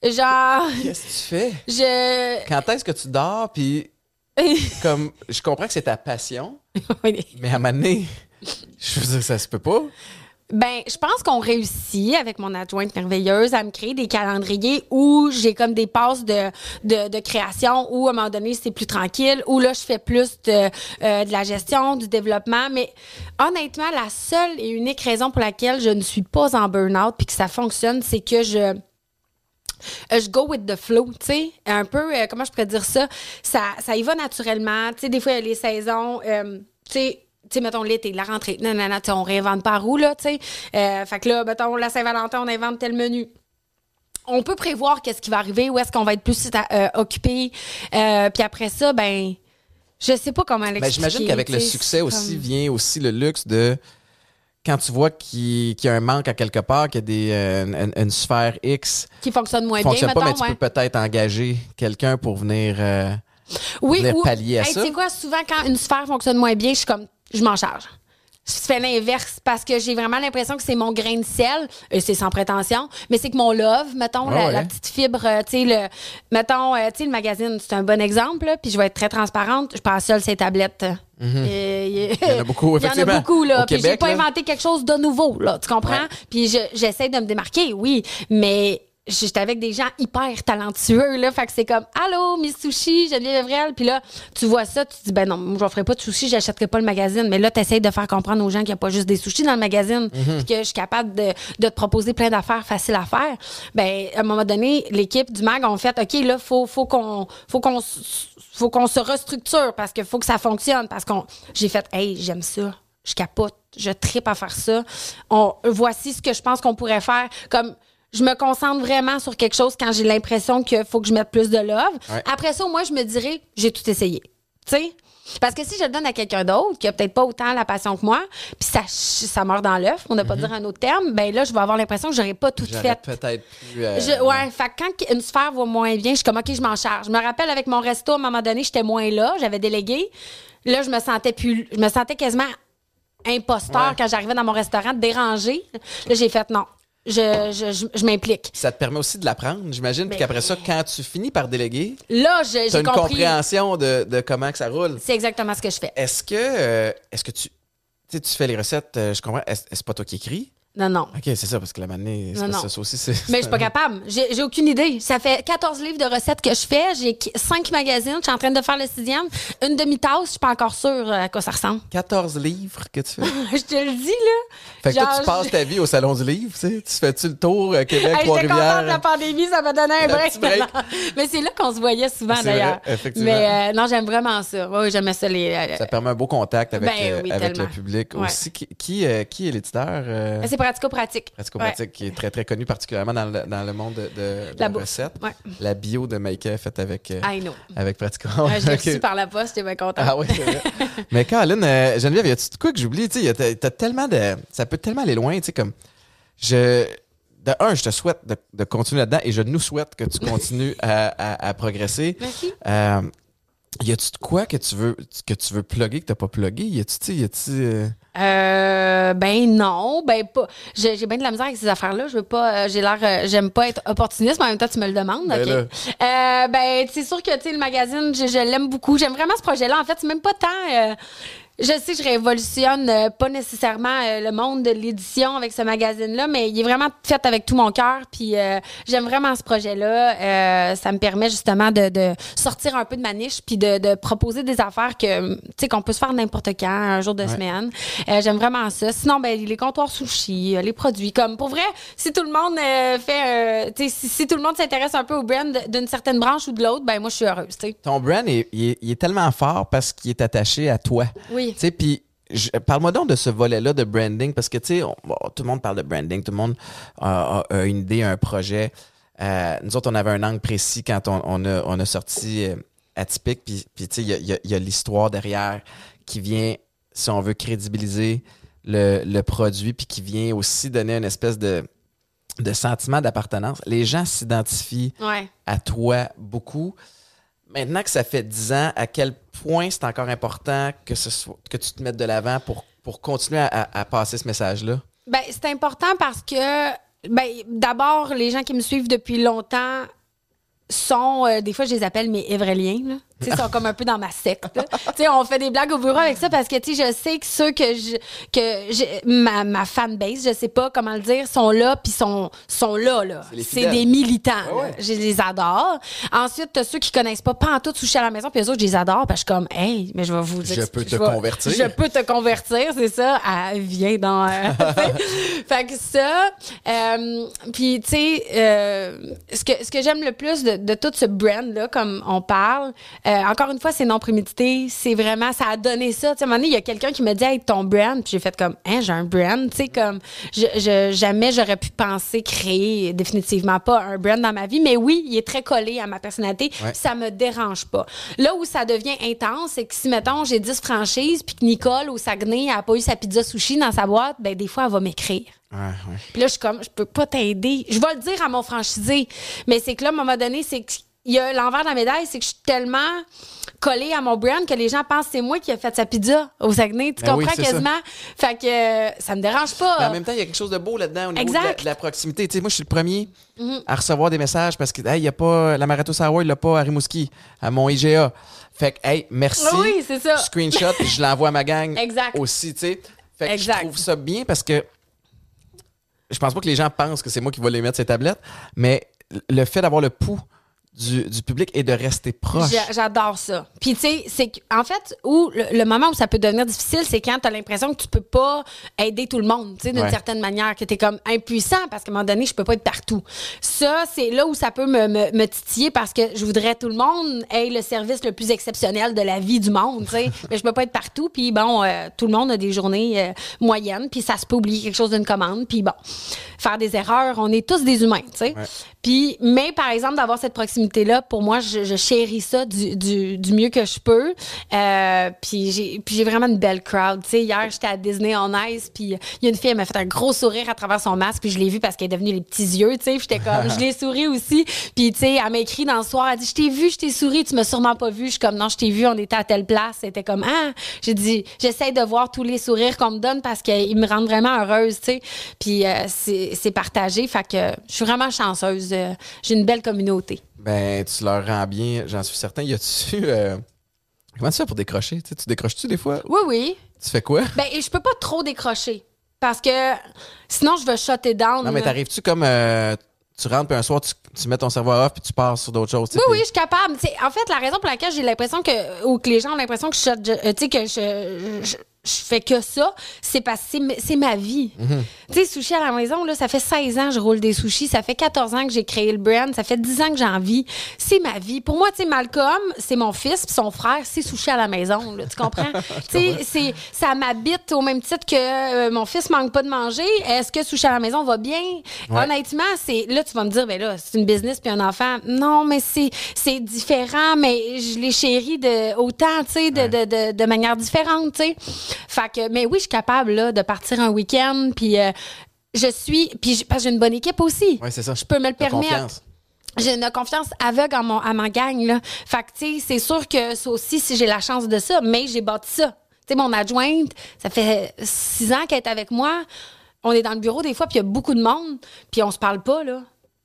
Genre, Qu'est-ce que tu fais? je. Quand est-ce que tu dors, puis comme, je comprends que c'est ta passion, mais à un moment donné, je veux dire, ça se peut pas. Ben, je pense qu'on réussit avec mon adjointe merveilleuse à me créer des calendriers où j'ai comme des passes de, de, création où à un moment donné c'est plus tranquille, où là je fais plus de, euh, de la gestion, du développement. Mais honnêtement, la seule et unique raison pour laquelle je ne suis pas en burn-out puis que ça fonctionne, c'est que je euh, je go with the flow, tu sais, un peu, euh, comment je pourrais dire ça, ça, ça y va naturellement, tu sais, des fois, il y a les saisons, tu sais, tu sais, mettons, l'été, la rentrée, non, non, non, on réinvente la roue, là, tu sais. Euh, fait que là, mettons, la Saint-Valentin, on invente tel menu. On peut prévoir qu'est-ce qui va arriver, où est-ce qu'on va être plus euh, occupé. Euh, puis après ça, ben, je sais pas comment l'expliquer. Mais Ben, j'imagine qu'avec le succès aussi comme- vient aussi le luxe de quand tu vois qu'il y a un manque à quelque part, qu'il y a des, euh, une, une sphère X Qui fonctionne moins fonctionne bien, pas, mais tu ouais. peux peut-être engager quelqu'un pour venir. Oui, venir ou, pallier à Hey, ça. Tu sais quoi, souvent, quand une sphère fonctionne moins bien, je suis comme, je m'en charge. Je fais l'inverse parce que j'ai vraiment l'impression que c'est mon grain de sel, c'est sans prétention, mais c'est que mon love, mettons, Ah la, ouais. la petite fibre, euh, tu sais, le, mettons, euh, tu sais, le magazine, c'est un bon exemple, puis je vais être très transparente, je passe seule ces tablettes. Mhm. Il y en a beaucoup, Il y en a effectivement. beaucoup, là. Au Puis j'ai pas là. inventé quelque chose de nouveau, là. Tu comprends? Ouais. Puis je- j'essaie de me démarquer, oui. Mais j'étais avec des gens hyper talentueux, là. Fait que c'est comme, allô, Miss Sushi, Geneviève Evrel. Puis là, tu vois ça, tu te dis, ben non, moi, je ferai pas de sushi, j'achèterai pas le magazine. Mais là, tu de faire comprendre aux gens qu'il n'y a pas juste des sushis dans le magazine. Mhm. Puis que je suis capable de, de te proposer plein d'affaires faciles à faire. Ben, à un moment donné, l'équipe du mag ont fait, OK, là, faut, faut qu'on, faut qu'on, s- faut qu'on se restructure parce qu'il faut que ça fonctionne. Parce qu'on, j'ai fait, hey, j'aime ça. Je capote. Je tripe à faire ça. On, voici ce que je pense qu'on pourrait faire. Comme, je me concentre vraiment sur quelque chose quand j'ai l'impression qu'il faut que je mette plus de love. Ouais. Après ça, moi, je me dirais, j'ai tout essayé. Tu sais? Parce que si je le donne à quelqu'un d'autre qui a peut-être pas autant la passion que moi, puis ça, ça meurt dans l'œuf, on n'a pas dire un autre terme, ben là, je vais avoir l'impression que j'aurais pas tout fait. peut-être pu. euh, Je- ouais, fait que quand une sphère va moins bien, je suis comme, OK, je m'en charge. Je me rappelle avec mon resto, à un moment donné, j'étais moins là, j'avais délégué. Là, je me sentais plus, je me sentais quasiment imposteur Ouais. quand j'arrivais dans mon restaurant, dérangé. Là, j'ai fait non. Je, je, je, je m'implique. Ça te permet aussi de l'apprendre, j'imagine. Puis Ben- qu'après ça, quand tu finis par déléguer, Là, je- tu as j'ai une compris. compréhension de, de comment que ça roule. C'est exactement ce que je fais. Est-ce que, euh, est-ce que tu, tu sais, tu fais les recettes, euh, je comprends, est-ce est-ce pas toi qui écris? Non, non. OK, c'est ça, parce que la manée, c'est Non, ça, ça aussi, c'est... Mais je suis pas capable. J'ai aucune idée. Ça fait 14 livres de recettes que je fais. J'ai 5 magazines. Je suis en train de faire le sixième. Une demi-tasse, je suis pas encore sûre à quoi ça ressemble. 14 livres que tu fais? je te le dis, là. Fait que toi, tu passes ta vie au Salon du Livre, tu sais. Tu fais-tu le tour, euh, Québec, Hey, contente de la Trois-Rivières? pandémie, ça m'a donné un break. Mais c'est là qu'on se voyait souvent, d'ailleurs. effectivement. Mais euh, non, j'aime vraiment ça. Oui, j'aimais ça. Les, euh, Ça permet un beau contact avec, Ben euh, oui, avec le public Ouais. aussi. Qui, qui, euh, qui est l'éditeur? Pratico-pratique. Pratico-pratique, qui est très, très connu, particulièrement dans le, dans le monde de, de, de La. Ouais. La bio de Maïka est faite avec, euh, I know. avec Pratico. Euh, je l'ai Ok. reçu par la poste, j'étais bien contente. Ah oui, c'est vrai. Mais Caroline, euh, Geneviève, y a-tu de quoi que j'oublie? Tu sais, tellement de. Ça peut tellement aller loin, tu sais, comme. Je. De un, je te souhaite de, de continuer là-dedans et je nous souhaite que tu continues à, à- à progresser. Merci. Euh, y a-tu de quoi que tu veux que tu veux plugger que t'as pas plugué? Y a-tu, y a-tu. euh, Euh, ben non, ben pas. J'ai j'ai bien de la misère avec ces affaires-là. Je veux pas. euh, j'ai l'air. euh, J'aime pas être opportuniste, mais en même temps, tu me le demandes. Ben ben, c'est sûr que tu sais, le magazine, je, je l'aime beaucoup. J'aime vraiment ce projet-là. En fait, c'est même pas tant. Je sais que je révolutionne euh, pas nécessairement euh, le monde de l'édition avec ce magazine-là, mais il est vraiment fait avec tout mon cœur. Puis euh, j'aime vraiment ce projet-là. Ça me permet justement de, de sortir un peu de ma niche, puis de, de proposer des affaires que tu sais qu'on peut se faire n'importe quand, un jour de semaine. Euh, j'aime vraiment ça. Sinon, ben les comptoirs sushi, les produits, comme pour vrai, si tout le monde fait, tu sais, si, si tout le monde s'intéresse un peu au brand d'une certaine branche ou de l'autre, ben moi je suis heureuse. tu sais. Ton brand, est- il est, il est tellement fort parce qu'il est attaché à toi. Oui. Tu sais, puis parle-moi donc de ce volet-là de branding parce que, tu sais, bon, tout le monde parle de branding, tout le monde a, a- a une idée, un projet. Euh, nous autres, on avait un angle précis quand on, on a, on a sorti euh, Atypique, puis, tu sais, il y a- l'histoire derrière qui vient, si on veut, crédibiliser le, le produit, puis qui vient aussi donner une espèce de, de sentiment d'appartenance. Les gens s'identifient Ouais. à toi beaucoup. Maintenant que ça fait 10 ans, à quel point c'est encore important que, ce soit, que tu te mettes de l'avant pour, pour continuer à, passer ce message-là? Ben, c'est important parce que, ben, d'abord, les gens qui me suivent depuis longtemps sont, euh, des fois, je les appelle mes évréliens, sais, sont comme un peu dans ma secte. là. Tu sais, on fait des blagues au bureau avec ça parce que, tu sais, je sais que ceux que je, que ma, ma fanbase, je sais pas comment le dire, sont là puis sont, sont là, là. C'est les des militants. Ouais, là. ouais. Je les adore. Ensuite, t'as ceux qui connaissent pas pas en tout à la maison puis eux autres, je les adore parce que je suis comme, hey, mais je vais vous Je peux te convertir. Je peux te convertir, c'est ça. Elle vient dans. euh, fait que ça. euh, Puis, tu sais, euh, ce que, ce que j'aime le plus de, de tout ce brand-là, comme on parle, euh, encore une fois, c'est non prémédité. C'est vraiment, ça a donné ça. Tu sais, à un moment donné, il y a quelqu'un qui me dit, hey, ton brand. Puis j'ai fait comme, hein, j'ai un brand. Tu sais, comme, je, je- jamais j'aurais pu penser créer définitivement pas un brand dans ma vie. Mais oui, il est très collé à ma personnalité. Ouais. Ça me dérange pas. Là où ça devient intense, c'est que si, mettons, j'ai 10 franchises, puis que Nicole au Saguenay a pas eu sa pizza sushi dans sa boîte, ben des fois, elle va m'écrire. Ouais, ouais. Puis là, je suis comme, je peux pas t'aider. Je vais le dire à mon franchisé. Mais c'est que là, à un moment donné, c'est qu'il y a l'envers de la médaille, c'est que je suis tellement collée à mon brand que les gens pensent que c'est moi qui ai fait sa pizza au Saguenay. Tu Ben oui, comprends c'est ça. quasiment? Fait que euh, ça me dérange pas. Mais en même temps, il y a quelque chose de beau là-dedans au niveau de la, Exact. Mhm. de la proximité. Tu sais, moi, je suis le premier à recevoir des messages parce que, hey, il y a pas, la Marathon Sour, il l'a pas à Rimouski, à mon IGA. Fait que, hey, merci. Oui, c'est ça. Screenshot, je l'envoie à ma gang Exact. aussi, tu sais. Fait que Exact. je trouve ça bien parce que je pense pas que les gens pensent que c'est moi qui vais les mettre ces tablettes, mais le fait d'avoir le pouls du, du public et de rester proche. J'a- J'adore ça. Puis tu sais, c'est en fait où le, le moment où ça peut devenir difficile, c'est quand tu as l'impression que tu peux pas aider tout le monde, tu sais d'une Ouais. certaine manière, que tu es comme impuissant parce qu'à un moment donné, je peux pas être partout. Ça, c'est là où ça peut me, me, me titiller parce que je voudrais tout le monde ait le service le plus exceptionnel de la vie du monde, tu sais, mais je peux pas être partout puis bon, euh, tout le monde a des journées euh, moyennes, puis ça se peut oublier quelque chose d'une commande, puis bon, faire des erreurs, on est tous des humains, tu sais. Puis, mais par exemple, d'avoir cette pour moi, je, je chéris ça du, du, du mieux que je peux. Euh, puis j'ai vraiment une belle crowd. Tu sais, hier, j'étais à Disney on Ice, puis il y a une fille, elle m'a fait un gros sourire à travers son masque, puis je l'ai vue parce qu'elle est devenue les petits yeux, tu sais. Puis j'étais comme, je l'ai souri aussi. Puis, tu sais, elle m'a écrit dans le soir, elle dit, je t'ai vu, je t'ai souri, tu m'as sûrement pas vu. Je suis comme, non, je t'ai vu, on était à telle place. C'était comme, ah, j'ai dit, j'essaie de voir tous les sourires qu'on me donne parce qu'ils me rendent vraiment heureuse, tu sais. Puis euh, c'est c'est partagé. Fait que je suis vraiment chanceuse. Euh, J'ai une belle communauté. Ben, tu leur rends bien, j'en suis certain. Y a-tu. euh, Comment tu fais pour décrocher? Tu sais, tu décroches-tu des fois? Oui, oui. Tu fais quoi? Ben, je peux pas trop décrocher. Parce que sinon, je vais shutter down. Non, mais t'arrives-tu comme. euh, tu rentres, puis un soir, tu, tu mets ton cerveau off, puis tu pars sur d'autres choses. Oui, oui, je suis capable. En fait, la raison pour laquelle j'ai l'impression que, ou que les gens ont l'impression que je, je- euh, tu sais, que je, je, je fais que ça, c'est parce que c'est ma vie. Mhm. Tu sais, sushi à la maison, là, ça fait 16 ans que je roule des sushis, ça fait 14 ans que j'ai créé le brand, ça fait 10 ans que j'en vis. C'est ma vie. Pour moi, tu sais, Malcolm, c'est mon fils, puis son frère, c'est sushi à la maison, là, tu comprends? tu sais, c'est- ça m'habite au même titre que euh, mon fils manque pas de manger. Est-ce que sushi à la maison va bien? Ouais. Honnêtement, c'est là, tu vas me dire, ben là, c'est une business puis un enfant. Non, mais c'est c'est différent, mais je les chéris de, autant, tu sais, de, de, de, de manière différente, tu sais. Fait que, mais oui, je suis capable, là, de partir un week-end, puis euh, je suis, puis parce que j'ai une bonne équipe aussi. Ouais, c'est ça. Je peux me le permettre. confiance. J'ai une confiance aveugle en mon, à ma gang, là. Fait que, tu sais, c'est sûr que ça aussi, si j'ai la chance de ça, mais j'ai bâti ça. Tu sais, mon adjointe, ça fait six ans qu'elle est avec moi. On est dans le bureau des fois, puis il y a beaucoup de monde, puis on se parle pas, là.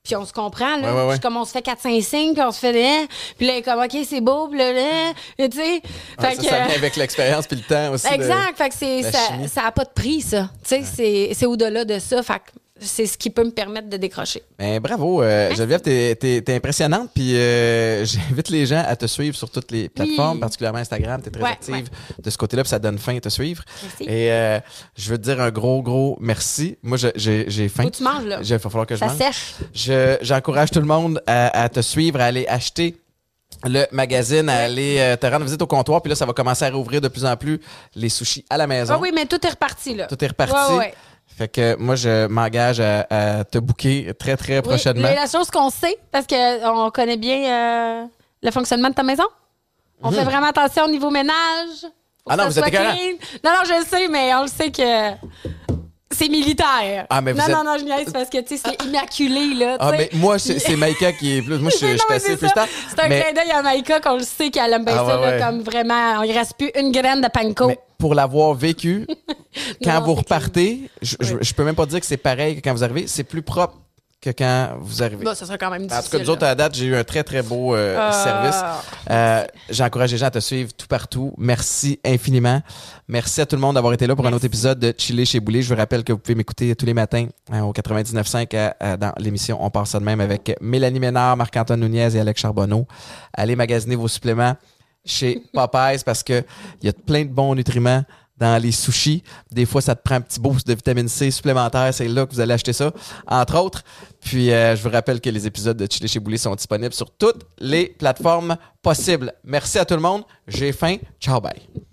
Puis on se comprend, là. Ouais, ouais, ouais. Puis comme on se fait 4-5 signes, puis on se fait des... Puis là, comme, OK, c'est beau, puis là, là, tu sais. Fait ça, que- ça vient avec l'expérience puis le temps aussi. de- Exact. Fait que c'est, ça, chimie. ça a pas de prix, ça. Tu sais, c'est, c'est au-delà de ça. Fait que c'est ce qui peut me permettre de décrocher. Ben, bravo, euh, Geneviève, t'es, t'es impressionnante. Puis euh, j'invite les gens à te suivre sur toutes les plateformes, Oui. particulièrement Instagram. T'es très Ouais, active ouais. de ce côté-là, puis ça donne faim de te suivre. Merci. Et euh, je veux te dire un gros, gros merci. Moi, je- j'ai, faim. Que tu manges, là. Il va falloir que je Ça mange. sèche. Je- j'encourage tout le monde à, à te suivre, à aller acheter le magazine, à aller euh, te rendre visite au comptoir. Puis là, ça va commencer à rouvrir de plus en plus les sushis à la maison. Ah oui, mais tout est reparti, là. Tout est reparti. Ouais, ouais. Fait que moi, je m'engage à, à te booker très, très Oui, prochainement. mais la chose qu'on sait, parce qu'on connaît bien euh, le fonctionnement de ta maison, on fait vraiment attention au niveau ménage. Ah non, vous êtes. Non, non, je le sais, mais on le sait que c'est militaire. Ah, mais vous non, êtes- non, non, je niaise parce que, tu sais, c'est immaculé, là. Ah, mais moi, c'est Maïka qui est plus. Moi, je suis assez plus tard. C'est un Mais, clin d'œil à Maïka qu'on le sait qu'elle aime bien Ah, ça, ouais, là, ouais. comme vraiment, il reste plus une graine de panko. mais pour l'avoir vécu, quand Non, vous repartez, je, je, je peux même pas dire que c'est pareil que quand vous arrivez. C'est plus propre que quand vous arrivez. Bon, ça sera quand même En difficile. tout cas, nous autres, à la date, j'ai eu un très, très beau euh, Ah. service. Euh, J'encourage les gens à te suivre tout partout. Merci infiniment. Merci à tout le monde d'avoir été là pour un autre épisode de Chiller chez Boulet. Je vous rappelle que vous pouvez m'écouter tous les matins hein, au 99.5 à- à- dans l'émission On part ça de même avec Mélanie Ménard, Marc-Antoine Nunez et Alex Charbonneau. Allez magasiner vos suppléments chez Popeyes parce que il y a plein de bons nutriments dans les sushis. Des fois, ça te prend un petit boost de vitamine C supplémentaire. C'est là que vous allez acheter ça, entre autres. Puis, euh, je vous rappelle que les épisodes de Chili chez Boulet sont disponibles sur toutes les plateformes possibles. Merci à tout le monde. J'ai faim. Ciao, bye.